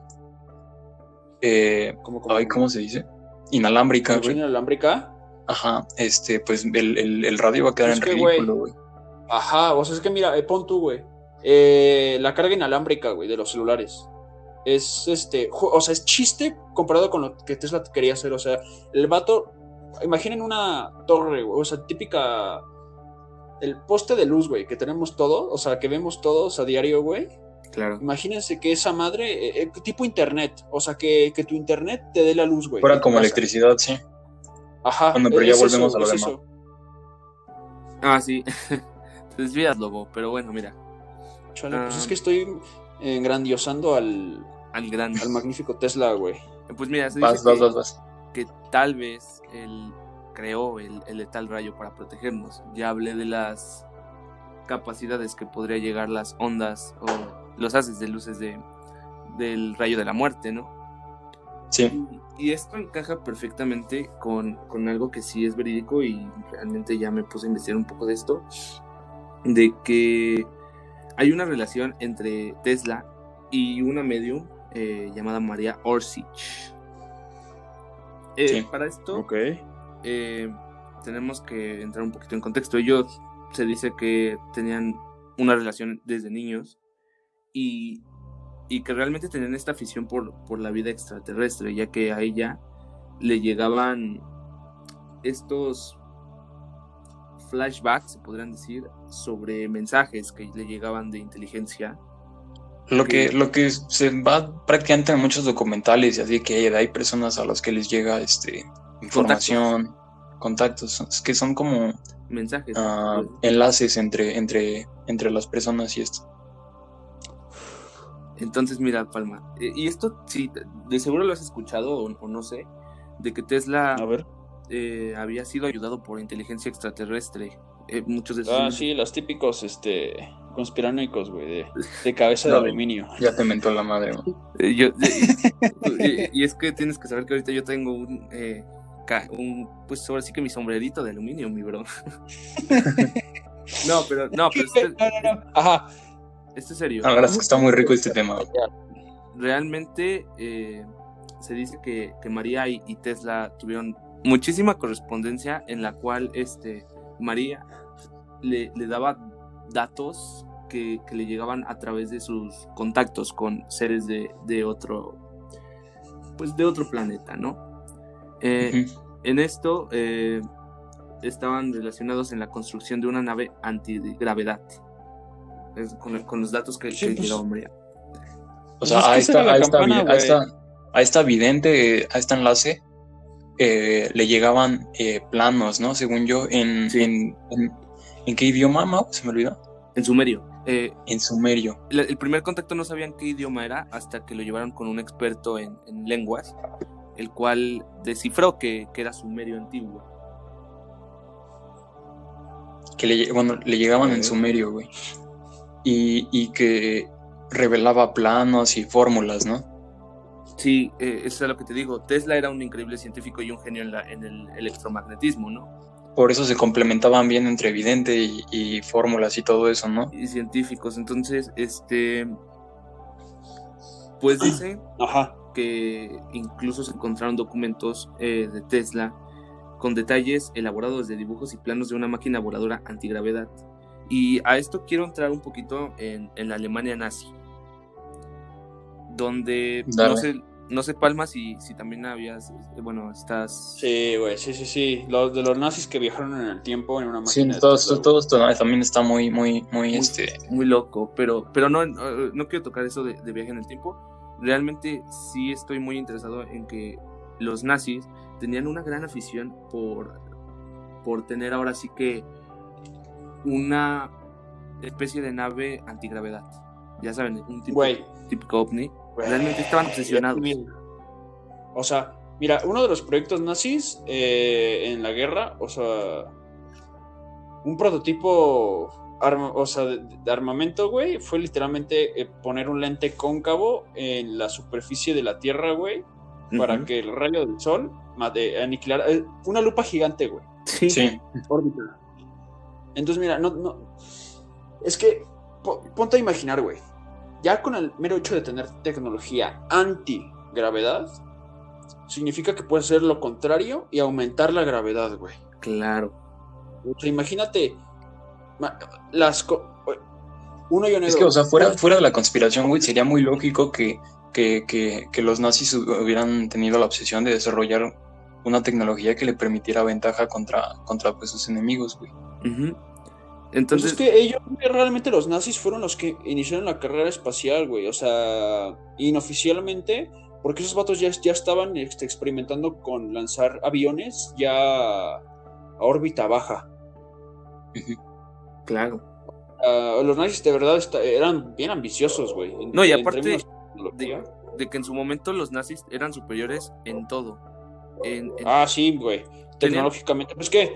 eh, ¿Cómo, cómo, se dice? Inalámbrica, güey. inalámbrica? Ajá, este, pues el, el, radio va a quedar en ridículo, güey. Ajá, o sea, es que mira, eh, pon tú, güey. Eh, la carga inalámbrica, güey, de los celulares. Es este, o sea, es chiste comparado con lo que Tesla quería hacer. O sea, el vato, imaginen una torre, güey, o sea, típica. El poste de luz, güey, que tenemos todos, o sea, que vemos todos a diario, güey. Claro. Imagínense que esa madre, eh, eh, tipo internet, o sea, que, tu internet te dé la luz, güey. Fuera como electricidad, sí. Ajá. Bueno, pero ya volvemos a lo demás. Ah, sí. te desvías, lobo, pero bueno, mira. Chale, pues es que estoy engrandiosando al, al, gran... al magnífico Tesla, güey. Pues mira, se vas, vas, vas, que tal vez él creó el, el letal rayo para protegernos. Ya hablé de las capacidades que podría llegar las ondas o los haces de luces de, del rayo de la muerte, ¿no? Sí. Y, esto encaja perfectamente con, con, algo que sí es verídico y realmente ya me puse a investigar un poco de esto, de que hay una relación entre Tesla y una medium eh, llamada María Orsich. Eh, para esto okay. Eh, tenemos que entrar un poquito en contexto. Ellos se dice que tenían una relación desde niños y, y que realmente tenían esta afición por, por la vida extraterrestre, ya que a ella le llegaban estos flashbacks, se podrían decir, sobre mensajes que le llegaban de inteligencia. Lo que, lo que se va prácticamente en muchos documentales, y así que hay personas a las que les llega este información, contactos, que son como mensajes, uh, enlaces entre, entre, entre las personas y esto. Entonces, mira, Palma, eh, y esto sí, de seguro lo has escuchado o, no sé, de que Tesla A ver. Eh, había sido ayudado por inteligencia extraterrestre. Eh, muchos de Ah, sí, los típicos este, conspiranoicos, güey, de, de, cabeza de aluminio. Ya te mentó la madre, yo, y, es que tienes que saber que ahorita yo tengo un, un pues ahora sí que mi sombrerito de aluminio, mi bro. no, pero, no, pero... Este, no, no, Ajá. Esto es serio. Ahora es que está muy rico este tema. Realmente eh, se dice que, que María y, Tesla tuvieron muchísima correspondencia en la cual este, María le, le daba datos que, que, le llegaban a través de sus contactos con seres de, de otro pues de otro planeta, ¿no? Eh, en esto eh, estaban relacionados en la construcción de una nave antigravedad con, los datos que, sí, pues, María. O sea, a, esta, a, esta, vidente, a este enlace, eh, le llegaban eh, planos, ¿no? Según yo, en, en, en, qué idioma, Mau? Se me olvidó. En sumerio. Eh, en sumerio. El, primer contacto no sabían qué idioma era hasta que lo llevaron con un experto en, lenguas, el cual descifró que, que era sumerio antiguo. Que le, bueno, le llegaban en sumerio, güey y, que revelaba planos y fórmulas, ¿no? Sí, eh, eso es lo que te digo. Tesla era un increíble científico y un genio en, el electromagnetismo, ¿no? Por eso se complementaban bien entre evidente y, fórmulas y todo eso, ¿no? Y científicos. Entonces, este. Pues dice que incluso se encontraron documentos eh, de Tesla con detalles elaborados de dibujos y planos de una máquina voladora antigravedad y a esto quiero entrar un poquito en, la Alemania nazi, donde no sé, no sé, Palma, si, si también habías, bueno, estás... Sí, güey, sí, sí, sí, los de los nazis que viajaron en el tiempo en una máquina... Sí, todo, esto, también está muy, muy, muy, este... Muy loco, pero, pero no, no quiero tocar eso de, de viaje en el tiempo. Realmente sí estoy muy interesado en que los nazis tenían una gran afición por, por tener ahora sí que una especie de nave antigravedad. Ya saben, un tipo, típico ovni. Realmente estaban obsesionados. O sea, mira, uno de los proyectos nazis eh, en la guerra, o sea, un prototipo o sea, de, armamento, güey, fue literalmente eh, poner un lente cóncavo en la superficie de la Tierra, güey, para que el rayo del sol aniquilara. Eh, una lupa gigante, güey. Sí. sí. Entonces, mira, no, no. Es que, ponte a imaginar, güey. Ya con el mero hecho de tener tecnología anti-gravedad, significa que puedes hacer lo contrario y aumentar la gravedad, güey. Claro. O sea, imagínate. Las. Uno y Es que, o sea, fuera, fuera de la conspiración, güey, sería muy lógico que, que, que, que los nazis hubieran tenido la obsesión de desarrollar una tecnología que le permitiera ventaja contra, contra pues, sus enemigos, güey. Entonces... Pues es que ellos, realmente los nazis fueron los que iniciaron la carrera espacial, güey. O sea, inoficialmente, porque esos vatos ya, ya estaban este, experimentando con lanzar aviones ya a órbita baja. Claro. Uh, los nazis de verdad eran bien ambiciosos, güey. No, y aparte de, de, que en su momento los nazis eran superiores en todo. Ah, sí, güey. Tecnológicamente. Pues que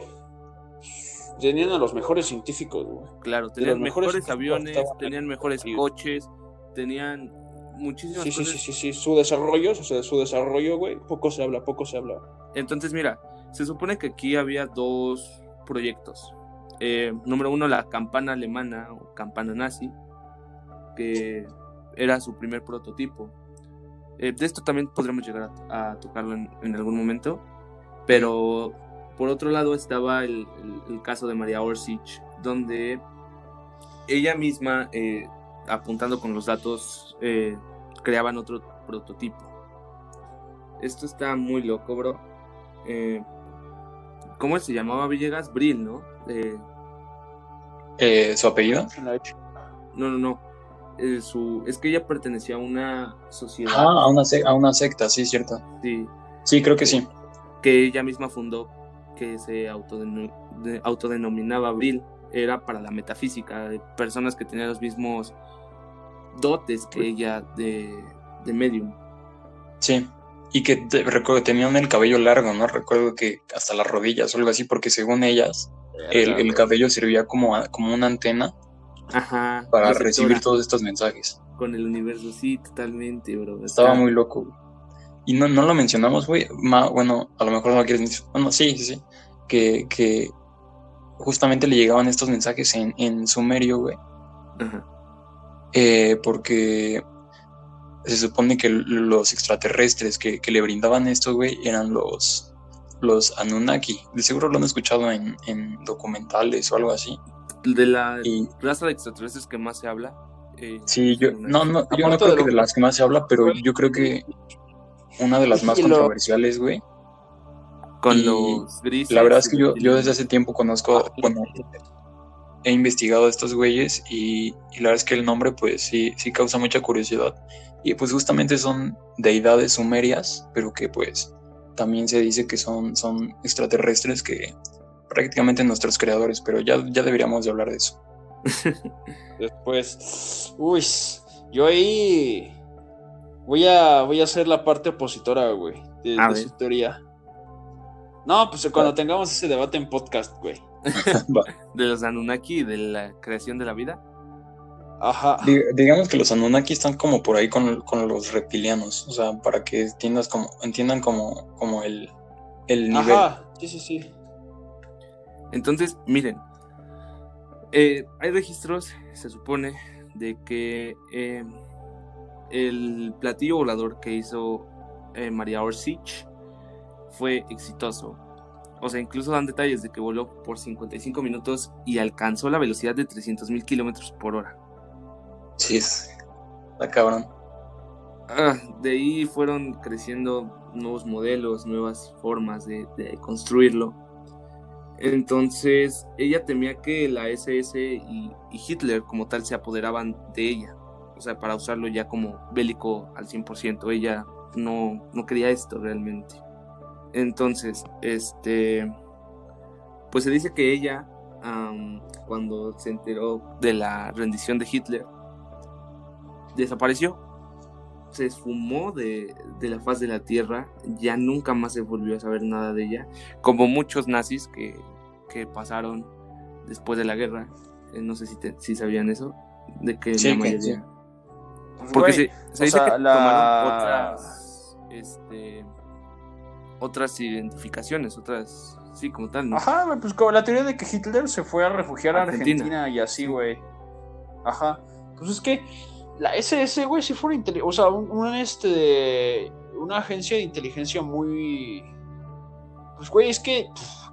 tenían a los mejores científicos, güey. Claro, tenían mejores, aviones, tenían mejores coches, tenían muchísimas sí, Sí, sí, sí, su desarrollo, o sea, su desarrollo, güey, poco se habla, poco se habla. Entonces, mira, se supone que aquí había dos proyectos. Eh, número uno, la campana alemana o campana nazi, que era su primer prototipo. Eh, de esto también podremos llegar a, tocarlo en, algún momento. Pero por otro lado estaba el, caso de María Orsic, donde ella misma, eh, apuntando con los datos, eh, creaban otro prototipo. Esto está muy loco, bro. eh, ¿cómo se llamaba Villegas? Brill, ¿no? Eh, ¿Su apellido? no, no, no. Su, es que ella pertenecía a una sociedad Ah, a una, sec- a una secta, sí, cierto. sí, Sí, creo que sí. que ella misma fundó, que se autodeno- de- autodenominaba Brill. Era para la metafísica, de personas que tenían los mismos dotes que ella de, de medium. Sí. Y que te- recuerdo que tenían el cabello largo, ¿no? Recuerdo que hasta las rodillas o algo así, porque según ellas, el, el cabello servía como, a- como una antena Ajá. para receptora recibir todos estos mensajes. Con el universo, sí, totalmente, bro. Estaba muy loco. Y no, no lo mencionamos, güey. Bueno, a lo mejor no lo quieres mencionar. Bueno, sí, sí, sí. Que, que justamente le llegaban estos mensajes en, en sumerio, güey. Eh, porque se supone que los extraterrestres que, que le brindaban esto, güey, eran los, los Anunnaki. De seguro lo han escuchado en, en documentales o algo así. De la Y raza de extraterrestres que más se habla. eh, sí, yo no, no, yo no creo de que de las que más se habla, pero yo creo que una de las más lo- controversiales, güey. Con y los grises. La verdad es que yo, yo desde hace tiempo conozco, bueno, he investigado a estos güeyes y, y la verdad es que el nombre pues sí, sí causa mucha curiosidad. Y pues justamente son deidades sumerias, pero que pues también se dice que son, son extraterrestres que prácticamente nuestros creadores, pero ya, ya deberíamos de hablar de eso. Después, uy, yo ahí voy a, voy a hacer la parte opositora, güey, de, su teoría. No, pues cuando tengamos ese debate en podcast, güey. De los Anunnaki y de la creación de la vida. Ajá. Di- digamos que los Anunnaki están como por ahí con, con los reptilianos, o sea, para que entiendas como, entiendan como, como el, el nivel. Ajá. Sí, sí, sí. Entonces, miren, eh, hay registros, se supone, de que eh, el platillo volador que hizo eh, María Orsic fue exitoso. O sea, incluso dan detalles de que voló por 55 minutos y alcanzó la velocidad de 300.000 kilómetros por hora. Sí, es- está cabrón. Ah, de ahí fueron creciendo nuevos modelos, nuevas formas de, de construirlo. Entonces, ella temía que la SS y, y Hitler como tal se apoderaban de ella. O sea, para usarlo ya como bélico al 100%. Ella no, no quería esto realmente. Entonces, este... Pues se dice que ella, am, cuando se enteró de la rendición de Hitler, desapareció se esfumó de, de la faz de la tierra, ya nunca más se volvió a saber nada de ella, como muchos nazis que, que pasaron después de la guerra, Eh, no sé si, te- si sabían eso, de que Sí, la mayoría... Pues, Porque güey, se, dice sea, que la- tomaron otras, este, otras identificaciones, otras, sí, como tal, ¿no? Ajá, pues como la teoría de que Hitler se fue a refugiar a Argentina. Y así, güey. Ajá. Pues es que la SS, güey, sí fue una o sea, un, un, este una agencia de inteligencia muy pues güey, es que pff,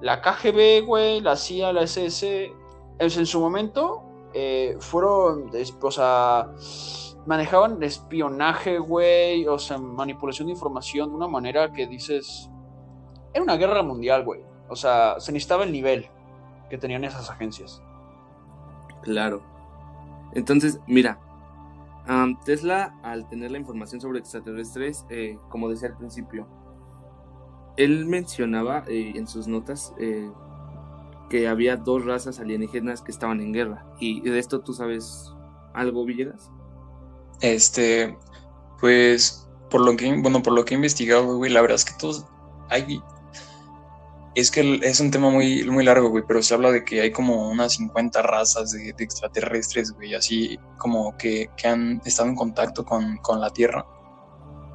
la KGB, güey, la CIA, la SS es- en su momento eh, fueron, o sea, manejaban espionaje, güey, o sea, manipulación de información de una manera que dices, era una guerra mundial, güey. O sea, se necesitaba el nivel que tenían esas agencias. Claro. Entonces, mira, Tesla, al tener la información sobre extraterrestres, eh, como decía al principio, él mencionaba eh, en sus notas que había dos razas alienígenas que estaban en guerra. ¿Y de esto tú sabes algo, Villegas? Este, pues, por lo que, bueno, por lo que he investigado, güey, la verdad es que todos hay, es que es un tema muy, muy largo, güey, pero se habla de que hay como unas 50 razas de, de extraterrestres, güey, así como que, que han estado en contacto con, con la Tierra.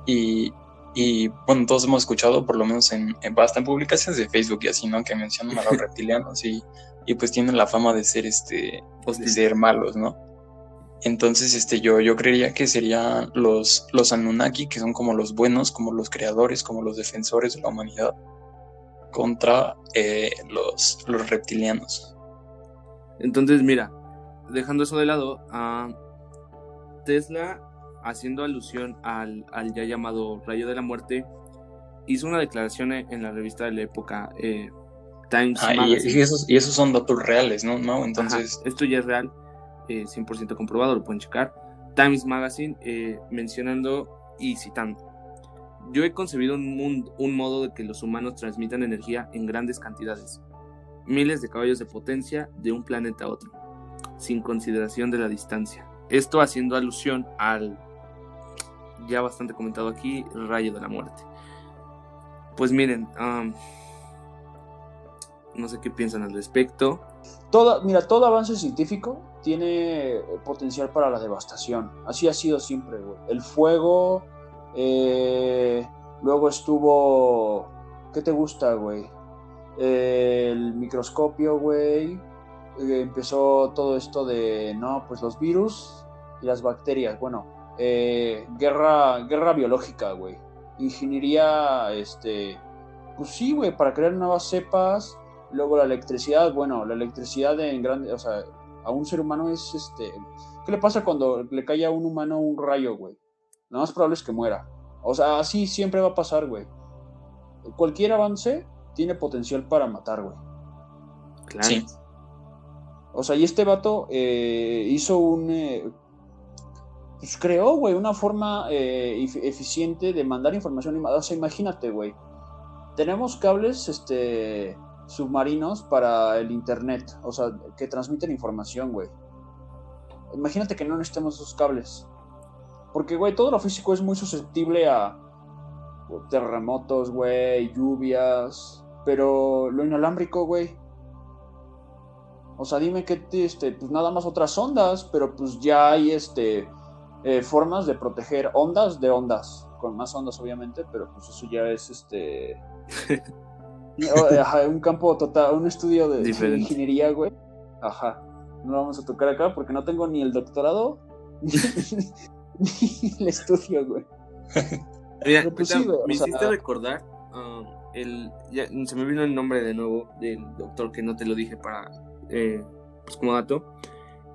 Y, y, bueno, todos hemos escuchado, por lo menos en, en, publicaciones de Facebook y así, ¿no? Que mencionan a los reptilianos y, y pues tienen la fama de ser, este, de ser malos, ¿no? Entonces, este, yo, yo creería que serían los, los Anunnaki, que son como los buenos, como los creadores, como los defensores de la humanidad, contra eh, los, los reptilianos. Entonces, mira, dejando eso de lado, ah, Tesla, haciendo alusión al, al ya llamado rayo de la muerte, hizo una declaración en la revista de la época eh, Times ah, y, esos, y, esos, son datos reales, ¿no? ¿No? Entonces... esto ya es real, 100% comprobado, lo pueden checar. Times Magazine mencionando y citando. Yo he concebido un, un modo de que los humanos transmitan energía en grandes cantidades, miles de caballos de potencia de un planeta a otro, sin consideración de la distancia. Esto haciendo alusión al ya bastante comentado aquí, rayo de la muerte. Pues miren, no sé qué piensan al respecto. Toda, mira, todo avance científico tiene potencial para la devastación. Así ha sido siempre, El fuego, eh, luego estuvo. ¿Qué te gusta, güey? el microscopio, güey. Eh, empezó todo esto de, no, pues los virus y las bacterias. Bueno, eh, guerra, guerra biológica, güey. Ingeniería, este. Pues sí, güey, para crear nuevas cepas. Luego la electricidad, bueno, la electricidad en grande, o sea, a un ser humano es este. ¿Qué le pasa cuando le cae a un humano un rayo, güey? Lo más probable es que muera. O sea, así siempre va a pasar, güey. Cualquier avance tiene potencial para matar, güey. Claro. Sí. O sea, y este vato eh, hizo un. Eh, pues creó, güey, una forma eh, eficiente de mandar información. O sea, imagínate, güey. Tenemos cables este, submarinos para el internet, o sea, que transmiten información, güey. Imagínate que no necesitemos esos cables. Porque, güey, todo lo físico es muy susceptible a terremotos, güey, lluvias. Pero lo inalámbrico, güey. O sea, dime que, este, pues nada más otras ondas, pero pues ya hay, este, eh, formas de proteger ondas de ondas. Con más ondas, obviamente, pero pues eso ya es, este... un campo total, un estudio de, de ingeniería, güey. Ajá. No lo vamos a tocar acá porque no tengo ni el doctorado el estudio, güey. Pues me hiciste recordar, um, el, se me vino el nombre de nuevo del doctor que no te lo dije para, eh, pues como dato,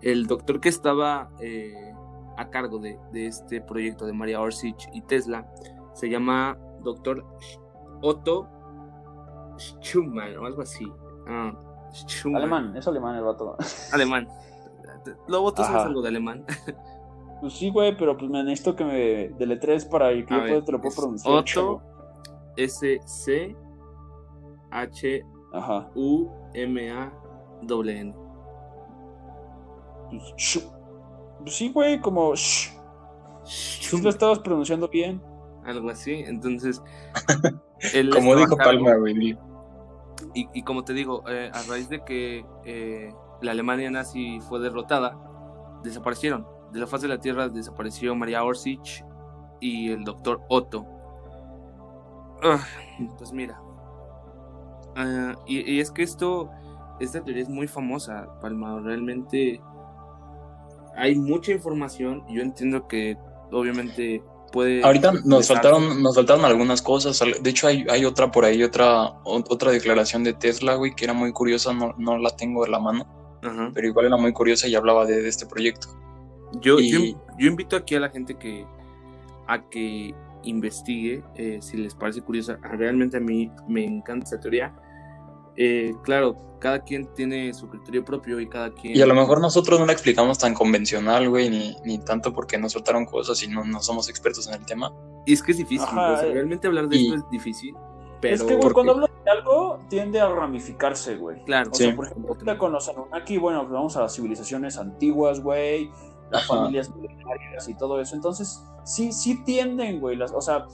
el doctor que estaba eh, a cargo de, este proyecto de María Orsich y Tesla, se llama doctor Otto Schumann o algo así. Ah, alemán, es alemán el vato. Alemán. Lobo, tú sabes algo de alemán. Pues sí, güey, pero pues me necesito que me deletres para que yo te lo pueda pronunciar. Otto S C H U M A W N. Pues sí, güey, como Tú lo estabas pronunciando bien. Algo así, entonces. como dijo Palma, güey. Y, y, como te digo, eh, a raíz de que eh, la Alemania nazi fue derrotada, desaparecieron de la faz de la Tierra desapareció María Orsich y el doctor Otto. Ah, pues mira. Ah, y, es que esto, esta teoría es muy famosa, Palma. Realmente hay mucha información. Yo entiendo que obviamente puede. Ahorita nos faltaron, nos faltaron algunas cosas. De hecho, hay, hay otra por ahí, otra, otra declaración de Tesla, güey, que era muy curiosa. No, no la tengo de la mano. Pero igual era muy curiosa y hablaba de este proyecto. Yo, yo, invito aquí a la gente que a que investigue eh, si les parece curiosa. Realmente a mí me encanta esa teoría. Eh, claro, cada quien tiene su criterio propio y cada quien... Y a lo mejor nosotros no la explicamos tan convencional, güey, ni, ni tanto porque nos soltaron cosas y no, no somos expertos en el tema. Y es que es difícil, eh, realmente hablar de esto es difícil. Pero... Es que, güey, cuando hablas de algo tiende a ramificarse, güey. Claro. O sea, por ejemplo, con los Anunnaki, bueno, vamos a las civilizaciones antiguas, güey, las familias militares y todo eso. Entonces, sí, sí tienden, güey. Las, o sea,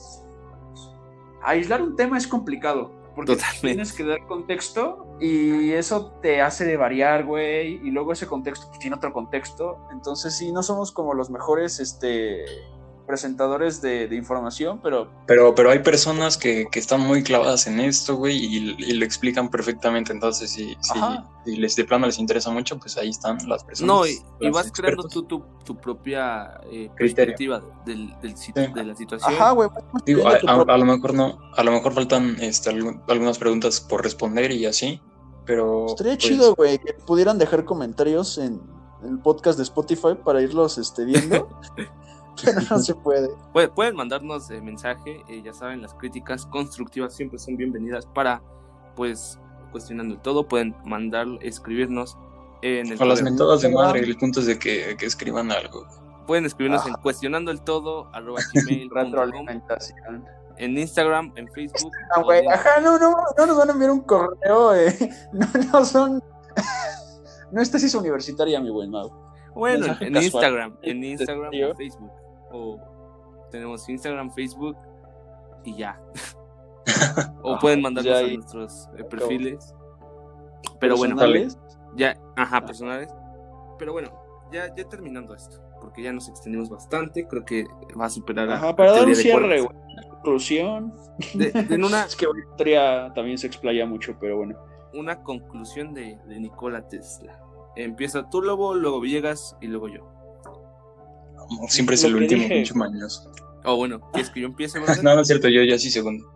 aislar un tema es complicado. Porque tienes que dar contexto y eso te hace de variar, güey. Y luego ese contexto pues, tiene otro contexto. Entonces, sí, no somos como los mejores, este presentadores de, información, pero... Pero, pero hay personas que, están muy clavadas en esto, güey, y, lo explican perfectamente. Entonces, si, si, les de plano les interesa mucho, pues ahí están las personas. No, y, vas creando tú tu, propia eh, perspectiva del, del de la situación. Ajá, güey. Digo, a, lo mejor no, a lo mejor faltan este, algunas preguntas por responder y así, pero... Estaría pues chido, güey, que pudieran dejar comentarios en el podcast de Spotify para irlos este, viendo. pero no se puede. Pueden mandarnos eh, mensaje, eh, ya saben, las críticas constructivas siempre son bienvenidas para, pues, cuestionando el todo. Pueden mandar, escribirnos en el. O las mentadas de madre, el punto es de que, que escriban algo. Pueden escribirnos en cuestionando el todo, arroba gmail. en Instagram, en Facebook. Ah, güey, ajá, no, no, no nos van a enviar un correo, eh. No, no son. no es tesis universitaria, mi buen Mau. Bueno, en, Instagram, en Instagram o Facebook. O tenemos Instagram, Facebook y ya. o pueden mandarnos a nuestros eh, perfiles. Pero bueno, ya, ajá, personales. Pero bueno, ya, ya terminando esto, porque ya nos extendimos bastante, creo que va a superar ajá, para dar un cierre, güey. Conclusión. en una... es que también se explaya mucho, pero bueno. Una conclusión de, de Nikola Tesla. Empieza tú, Lobo, luego Villegas y luego yo. Siempre es el último, pinche mañoso. Oh, bueno, ¿quieres que yo empiece? no, no es cierto, yo ya sí segundo.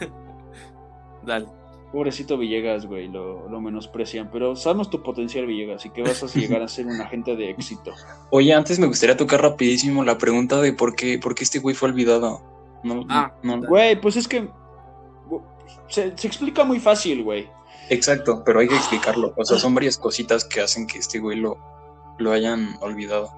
Dale. Pobrecito Villegas, güey, lo, lo, menosprecian, pero sabemos tu potencial, Villegas, y que vas a llegar a ser un agente de éxito. Oye, antes me gustaría tocar rapidísimo la pregunta de por qué, por qué este güey fue olvidado. No, ah, no. Güey, pues es que se, se explica muy fácil, güey. Exacto, pero hay que explicarlo. O sea, son varias cositas que hacen que este güey lo, lo hayan olvidado.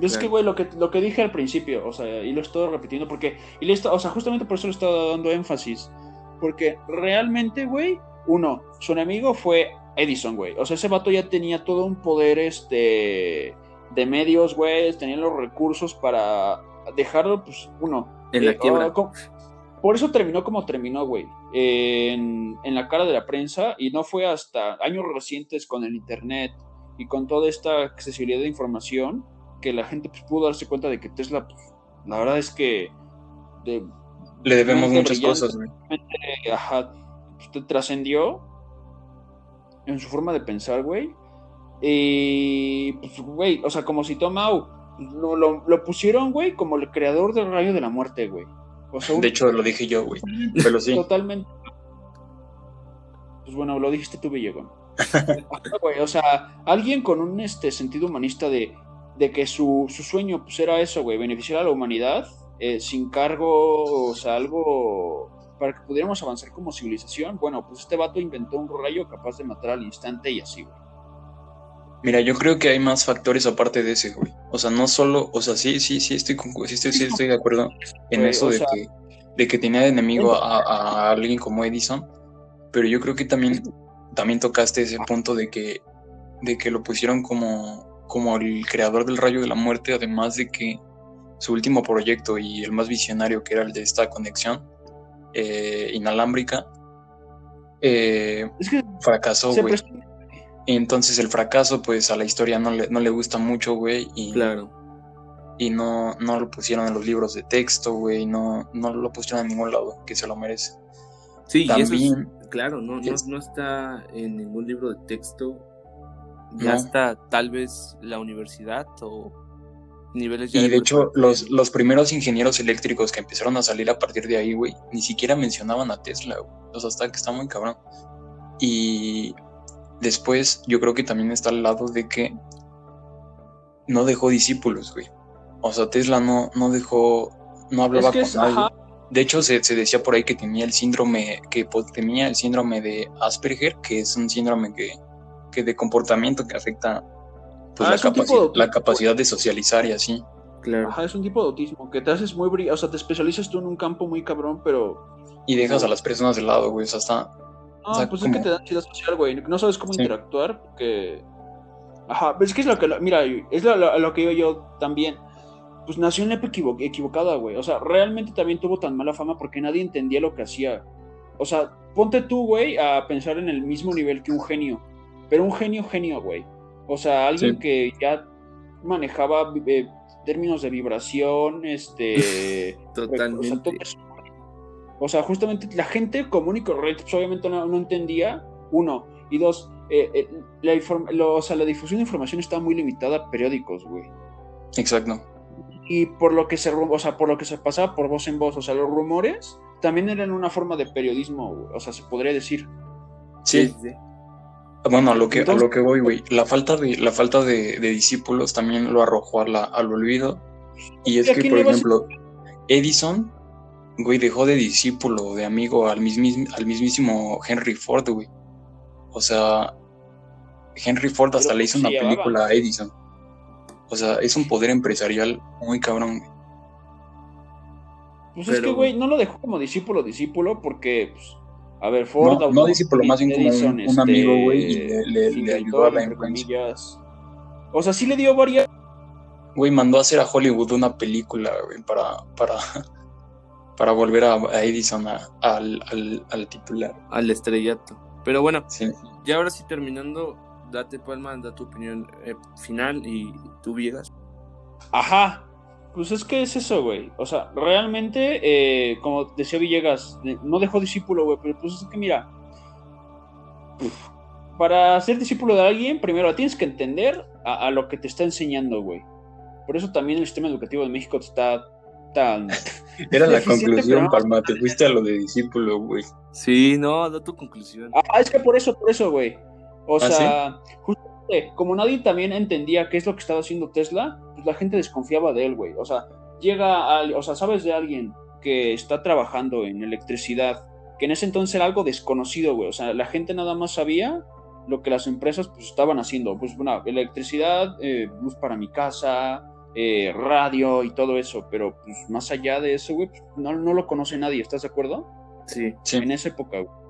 Es que, güey, lo que, lo que dije al principio, o sea, y lo estoy repitiendo porque, y le o sea, justamente por eso le estaba dando énfasis. Porque realmente, güey, uno, su enemigo fue Edison, güey. O sea, ese vato ya tenía todo un poder, este, de medios, güey, tenía los recursos para dejarlo, pues, uno. En la eh, quiebra. Por eso terminó como terminó, güey. En, la cara de la prensa y no fue hasta años recientes con el Internet y con toda esta accesibilidad de información que la gente pues, pudo darse cuenta de que Tesla, pues, la verdad es que... Le debemos muchas cosas, güey. Ajá, pues, trascendió en su forma de pensar, güey. Y, pues, güey, o sea, como si Tomau lo, lo, lo pusieron, güey, como el creador del rayo de la muerte, güey de hecho, lo dije yo, güey. Pero sí. Totalmente. Pues bueno, lo dijiste tú, Villegón. o sea, alguien con un este sentido humanista de, de que su, sueño pues era eso, güey, beneficiar a la humanidad eh, sin cargo, o sea, algo para que pudiéramos avanzar como civilización. Bueno, pues este vato inventó un rayo capaz de matar al instante y así, güey. Mira, yo creo que hay más factores aparte de ese, güey. O sea, no solo, o sea, sí, sí, sí estoy, sí estoy, sí estoy de acuerdo en eso de que, de que tenía de enemigo a, alguien como Edison, pero yo creo que también, también tocaste ese punto de que, de que lo pusieron como, como el creador del rayo de la muerte, además de que su último proyecto y el más visionario, que era el de esta conexión eh, inalámbrica, eh, fracasó, güey. Entonces el fracaso, pues a la historia no le, no le gusta mucho, güey. Y, claro. Y no, no lo pusieron en los libros de texto, güey. No, no lo pusieron en ningún lado, que se lo merece. Sí, También, claro, no, no, no, está en ningún libro de texto. Ya está tal vez la universidad o niveles Y de, hecho, los, los primeros ingenieros eléctricos que empezaron a salir a partir de ahí, güey, ni siquiera mencionaban a Tesla, güey. O sea, que está muy cabrón. Y Después, yo creo que también está al lado de que no dejó discípulos, güey. O sea, Tesla no, no dejó, no hablaba con nadie. De hecho, se, decía por ahí que tenía el síndrome, que tenía el síndrome de Asperger, que es un síndrome que, que de comportamiento que afecta pues, ah, la, la capacidad de socializar y así. Claro. Ajá, es un tipo de autismo, que te haces muy brillante, o sea, te especializas tú en un campo muy cabrón, pero... Y dejas a las personas de lado, güey, o sea, está, Ah, pues es que te da ansiedad social, güey. No sabes cómo interactuar porque. Ajá, pero es que es lo que. Mira, es lo, lo, que digo yo también. Pues nació en la época equivocada, güey. O sea, realmente también tuvo tan mala fama porque nadie entendía lo que hacía. O sea, ponte tú, güey, a pensar en el mismo nivel que un genio. Pero un genio, genio, güey. O sea, alguien que ya manejaba eh, términos de vibración, este. Totalmente. O sea, justamente la gente común y correcta, pues, obviamente no, entendía, uno. Y dos, eh, eh, la, o sea, la difusión de información está muy limitada a periódicos, güey. Exacto. Y por lo que se, o sea, por lo que se pasaba por voz en voz, o sea, los rumores también eran una forma de periodismo, o sea, se podría decir. Sí. Bueno, a lo que, a lo que voy, güey. La falta de, la falta de, discípulos también lo arrojó al olvido Y es que, por ejemplo, Edison, güey, dejó de discípulo, de amigo al, al mismísimo Henry Ford, güey. O sea, Henry Ford hasta le hizo una película a Edison. O sea, es un poder empresarial muy cabrón, güey. Pues es que, güey, no lo dejó como discípulo, discípulo, porque, pues, a ver, Ford. No, no discípulo, más bien como un, amigo, güey, y le, le, ayudó a la influencia. O sea, sí le dio varias. Güey, mandó a hacer a Hollywood una película, güey, para, para, para volver a, Edison al, al, al, titular. Al estrellato. Pero bueno, sí. ya ahora sí terminando, date palma, da tu opinión eh, final y tú Viegas. Ajá, pues es que es eso, güey. O sea, realmente, eh, como decía Villegas, no dejó discípulo, güey, pero pues es que mira, para ser discípulo de alguien, primero tienes que entender a, lo que te está enseñando, güey. Por eso también el sistema educativo de México está tan... Era la conclusión, Palma, te fuiste a lo de discípulo, güey. Sí, no, da tu conclusión. Ah, es que por eso, por eso, güey. O ¿Ah, sea, justamente, como nadie también entendía qué es lo que estaba haciendo Tesla, pues la gente desconfiaba de él, güey. O sea, llega, a, o sea, sabes de alguien que está trabajando en electricidad, que en ese entonces era algo desconocido, güey. O sea, la gente nada más sabía lo que las empresas pues estaban haciendo. Pues bueno, electricidad, eh, luz para mi casa, eh, radio y todo eso. Pero pues más allá de eso, güey, pues, no, no lo conoce nadie, ¿estás de acuerdo? Sí. sí. En esa época, güey.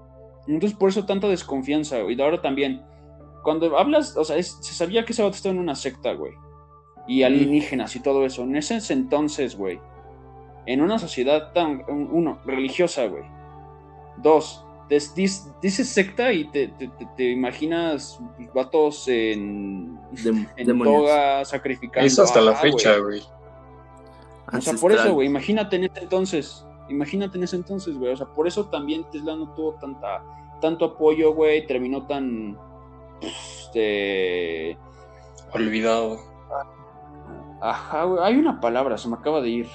Entonces por eso tanta desconfianza, güey. Y ahora también, cuando hablas, o sea, se sabía que ese vato estaba en una secta, güey. Y alienígenas y todo eso. En ese entonces, güey. En una sociedad tan, uno, religiosa, güey. Dos, dices secta y te, te, imaginas vatos en, en toga sacrificando. Eso hasta la fecha, güey. O sea, por eso, güey, imagínate en ese entonces. Imagínate en ese entonces, güey. O sea, por eso también Tesla no tuvo tanta, tanto apoyo, güey. Terminó tan. Este. Olvidado. Ajá, güey. Hay una palabra, se me acaba de ir.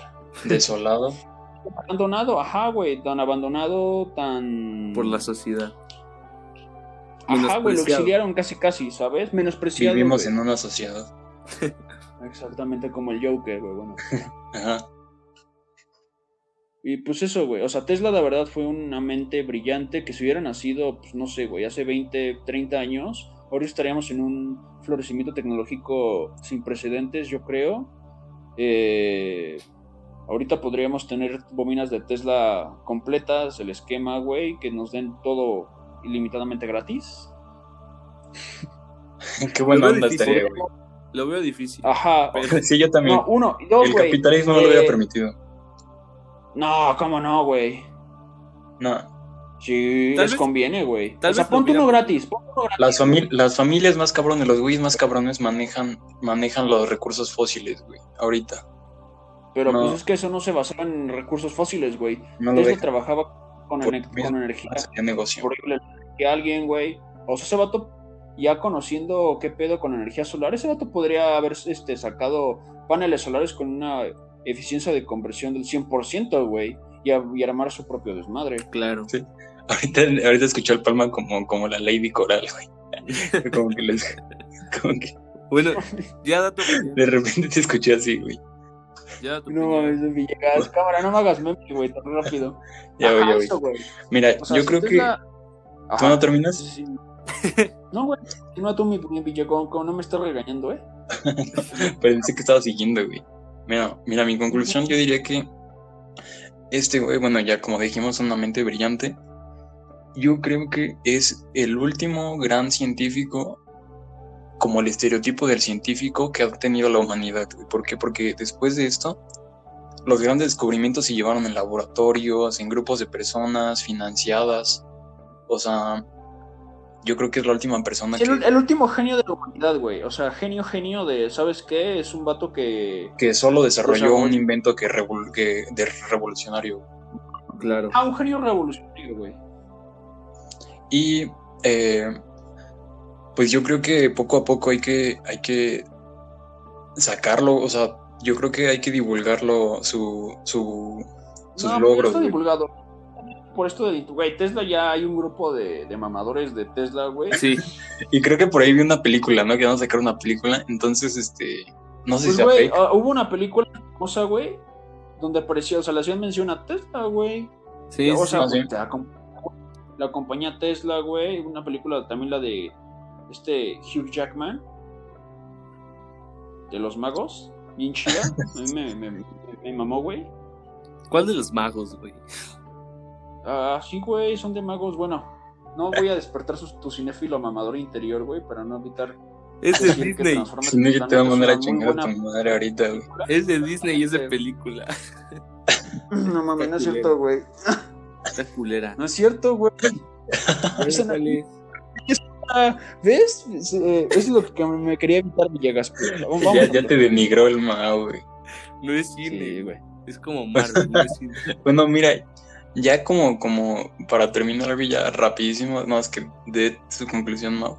Desolado. abandonado, ajá, güey. Tan abandonado, tan. Por la sociedad. Ajá, güey, lo exiliaron casi, casi, ¿sabes? Menospreciado. Vivimos en una sociedad. Exactamente como el Joker, güey, bueno. Ajá. Y pues eso, güey. O sea, Tesla de verdad fue una mente brillante que si hubiera nacido, pues no sé, güey, hace 20, 30 años, ahora estaríamos en un florecimiento tecnológico sin precedentes, yo creo. Eh, ahorita podríamos tener bobinas de Tesla completas, el esquema, güey, que nos den todo ilimitadamente gratis. Qué buena onda estaría, güey. Lo veo difícil. Ajá. Sí, yo también. No, uno, dos, El capitalismo no lo hubiera eh, permitido. No, ¿cómo no, güey? No. Sí, les conviene, güey. O sea, ponte uno gratis. Las, las familias más cabrones, los güeyes más cabrones manejan, manejan los recursos fósiles, güey, ahorita. Pero pues es que eso no se basaba en recursos fósiles, güey. No Tesla trabajaba con, con energía. negocio. Que alguien, güey. O sea, ese vato, ya conociendo qué pedo con energía solar, ese vato podría haber este, sacado paneles solares con una eficiencia de conversión del 100%, güey, y, y, armar su propio desmadre. Claro. Sí. Ahorita, ahorita escuché al Palma como, como la Lady Coral, güey. como que les. Como que... Bueno, ya dato. De repente te escuché así, güey. Ya no mames, Villegas, cámara, no me hagas meme, güey, tan rápido. ya, voy, ya, voy. Mira, yo creo que. ¿Tú no terminas? no, güey, no tú mi, mi como no me estás regañando, ¿eh? Pensé que estaba siguiendo, güey. Mira, mira, mi conclusión yo diría que este güey, bueno, ya como dijimos, una mente brillante. Yo creo que es el último gran científico, como el estereotipo del científico que ha tenido la humanidad. ¿Por qué? Porque después de esto, los grandes descubrimientos se llevaron en laboratorios, en grupos de personas financiadas. O sea, yo creo que es la última persona el, que... El último genio de la humanidad, güey. O sea, genio, genio de... ¿Sabes qué? Es un vato que... Que solo desarrolló un invento que, que de revolucionario. Claro. Ah, un genio revolucionario, güey. Y... Eh, pues yo creo que poco a poco hay que, hay que sacarlo, o sea, yo creo que hay que divulgarlo, su, su, sus no, logros. No está divulgado por esto del, güey, Tesla ya hay un grupo de, de mamadores de Tesla, güey. Sí, y creo que por ahí vi una película, ¿no? Que van a sacar una película, entonces, este, no sé pues, si güey, uh, hubo una película famosa, güey, donde aparecía, o sea, le hacían mención a Tesla, güey. Sí, o sí, sea, sí. la, la compañía Tesla, güey, una película también la de este Hugh Jackman, de los magos, bien chida, a mí me, me, me- me mamó, güey. ¿Cuál de los magos, güey? Ah, sí, güey, son de magos, bueno, no voy a despertar su, tu cinéfilo mamador interior, güey, para no evitar Es de Disney. Si no, yo te voy a es mandar a chingar a tu madre ahorita, güey. Es de Disney y es de Sí. película. No mames, no es cierto, güey. Está culera. No es cierto, güey. Esa no- Ah, ¿Ves? Es, eh, eso es lo que me quería evitar Villegas. Vamos, vamos Ya, te denigró el Mao, güey. No es cine. Sí, güey. Es como Marvel, no es cine. Bueno, mira, ya como, como para terminar, güey, ya rapidísimo, más que de su conclusión, Mao.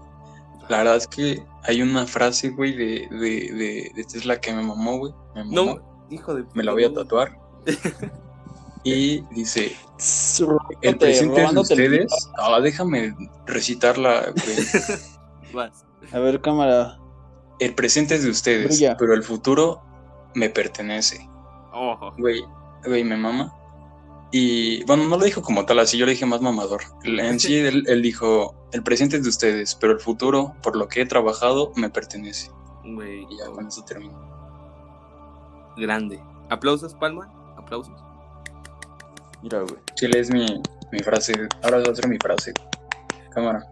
La verdad es que hay una frase, güey, de, de, de, de Tesla que me mamó, güey. Me mamó. No, hijo de me la voy a tatuar. Y dice, el presente de ustedes... Ah, déjame recitarla, güey. A ver, cámara. El presente es de ustedes, Brilla. pero el futuro me pertenece. Ojo. Güey, güey, me mama. Y bueno, no lo dijo como tal, así yo le dije más mamador. En sí, él, él dijo, el presente es de ustedes, pero el futuro, por lo que he trabajado, me pertenece. Güey. Y ya con eso termino. Grande. ¿Aplausos, Palma? ¿Aplausos? Mira, güey. Chile es mi, mi frase. Ahora va a ser mi frase. Cámara.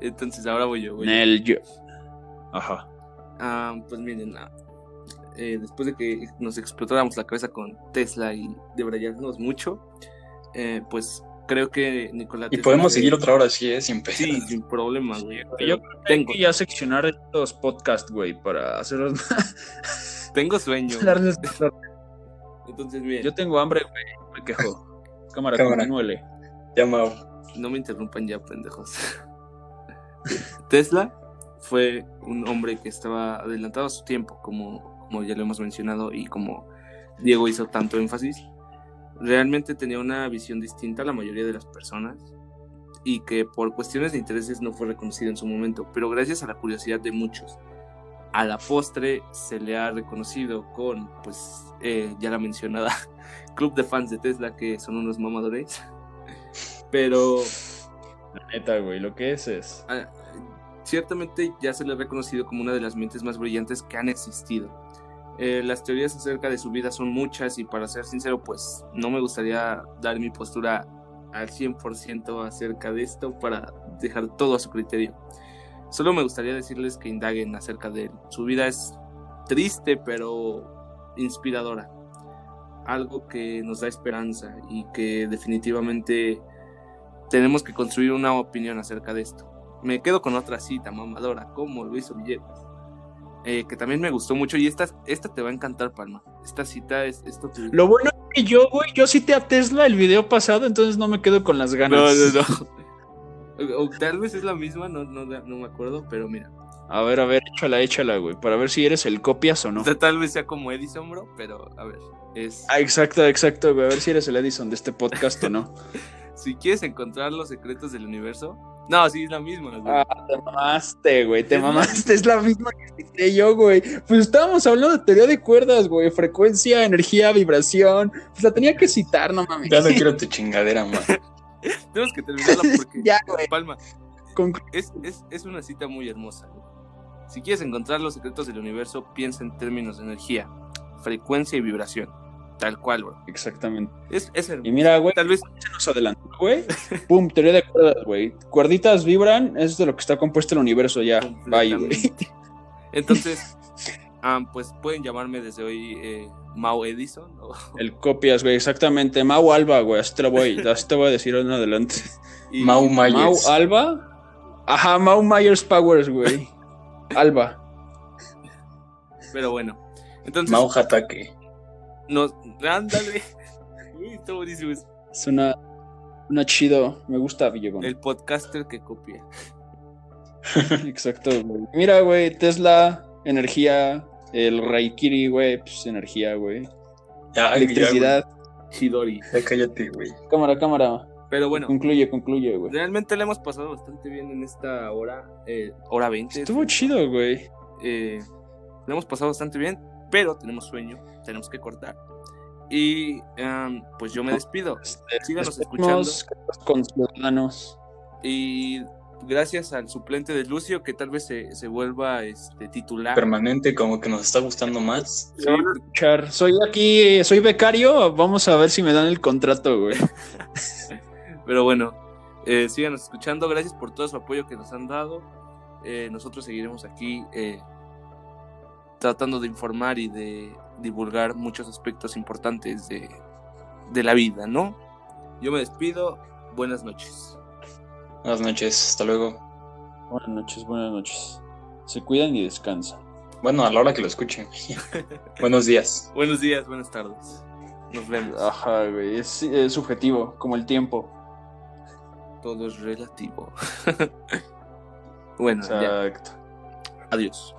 Entonces ahora voy yo. Yo. Nel, yo. Ajá. Ah, pues miren, ah, eh, después de que nos explotáramos la cabeza con Tesla y debrayarnos mucho, eh, pues creo que Nicolás. Y Tesla podemos seguir otra hora así, ¿eh? Sin pedo. Sí, sin problema, güey. Yo creo tengo, que ya seccionar estos podcasts, güey, para hacerlos tengo sueño. Entonces, miren, Yo tengo hambre, güey. Me quejo. Cámara, Cámara. continúele. Ya, Mau. no me interrumpan ya, pendejos. Tesla fue un hombre que estaba adelantado a su tiempo, como, como ya lo hemos mencionado y como Diego hizo tanto énfasis. Realmente tenía una visión distinta a la mayoría de las personas y que por cuestiones de intereses no fue reconocido en su momento, pero gracias a la curiosidad de muchos, a la postre se le ha reconocido con, pues, eh, ya la mencionada club de fans de Tesla que son unos mamadores. Pero La neta, güey, lo que es es. ah, ciertamente ya se le ha reconocido como una de las mentes más brillantes que han existido. Eh, las teorías acerca de su vida son muchas y para ser sincero, pues no me gustaría dar mi postura al 100% acerca de esto para dejar todo a su criterio. Solo me gustaría decirles que indaguen acerca de él. Su vida es triste pero inspiradora. Algo que nos da esperanza y que definitivamente tenemos que construir una opinión acerca de esto. Me quedo con otra cita mamadora, como hizo Villegas, eh, que también me gustó mucho. Y esta, esta te va a encantar, Palma. Esta cita es esto. Lo bueno es que yo, güey, yo cité a Tesla el video pasado, entonces no me quedo con las No, ganas. no, no. O, o tal vez es la misma, no, no, no me acuerdo, pero mira. A ver, a ver, échala, échala, güey, para ver si eres el copias o no. O sea, tal vez sea como Edison, bro, pero a ver. Es, Ah, exacto, exacto, güey, a ver si eres el Edison de este podcast o no. si quieres encontrar los secretos del universo. No, sí, es la misma. güey. Ah, te mamaste, güey, te Es la- mamaste, es la misma que cité yo, güey. Pues estábamos hablando de teoría de cuerdas, güey, frecuencia, energía, vibración. Pues la tenía que citar, no mames. Ya no quiero tu chingadera, man. Tenemos que terminarla porque. Ya, güey. Palma, es, es, es una cita muy hermosa. güey. Si quieres encontrar los secretos del universo, piensa en términos de energía, frecuencia y vibración. Tal cual, bro. Exactamente. Es, es hermoso. Y mira, güey, Tal vez se nos adelantó, güey. Pum, teoría de cuerdas, güey. Cuerditas vibran, es de lo que está compuesto el universo ya. Bye, güey. Entonces, ah, pues pueden llamarme desde hoy eh, Mao Edison. o- El copias, güey, exactamente. Mau Alba, güey, así te lo voy, así te voy a decir en adelante. y- Mau Mau Myers. Alba. Ajá, Mau Myers Powers, güey. Alba. Pero bueno. Entonces, Mau Hatake. nos. Ándale. Uy, está buenísimo. Es una, una chido. Me gusta Villegón. El podcaster que copia. Exacto, güey. Mira, güey, Tesla, energía. El Raikiri, güey, pues energía, güey. Ya, Electricidad. Ya cállate, güey. Cámara, cámara. Pero bueno, Concluye, concluye, güey. realmente le hemos pasado bastante bien en esta hora. eh, hora 20. Estuvo chido, güey. eh, le hemos pasado bastante bien. pero tenemos sueño, tenemos que cortar. Y pues yo me despido. Este, Síganos escuchando. con ciudadanos. Y gracias al suplente de Lucio, que tal vez se, se vuelva este, titular. Permanente, como que nos está gustando más. Sí. Soy aquí, soy becario. Vamos a ver si me dan el contrato, güey. Pero bueno, eh, síganos escuchando. Gracias por todo su apoyo que nos han dado. Eh, nosotros seguiremos aquí eh, tratando de informar y de divulgar muchos aspectos importantes de, de la vida, ¿no? Yo me despido. Buenas noches. Buenas noches, hasta luego. Buenas noches, buenas noches. Se cuidan y descansan. Bueno, a la hora que lo escuchen. Buenos días. Buenos días, buenas tardes. Nos vemos. Ajá, güey. Es, es subjetivo, como el tiempo. Todo es relativo. bueno, ya. Exacto. Adiós.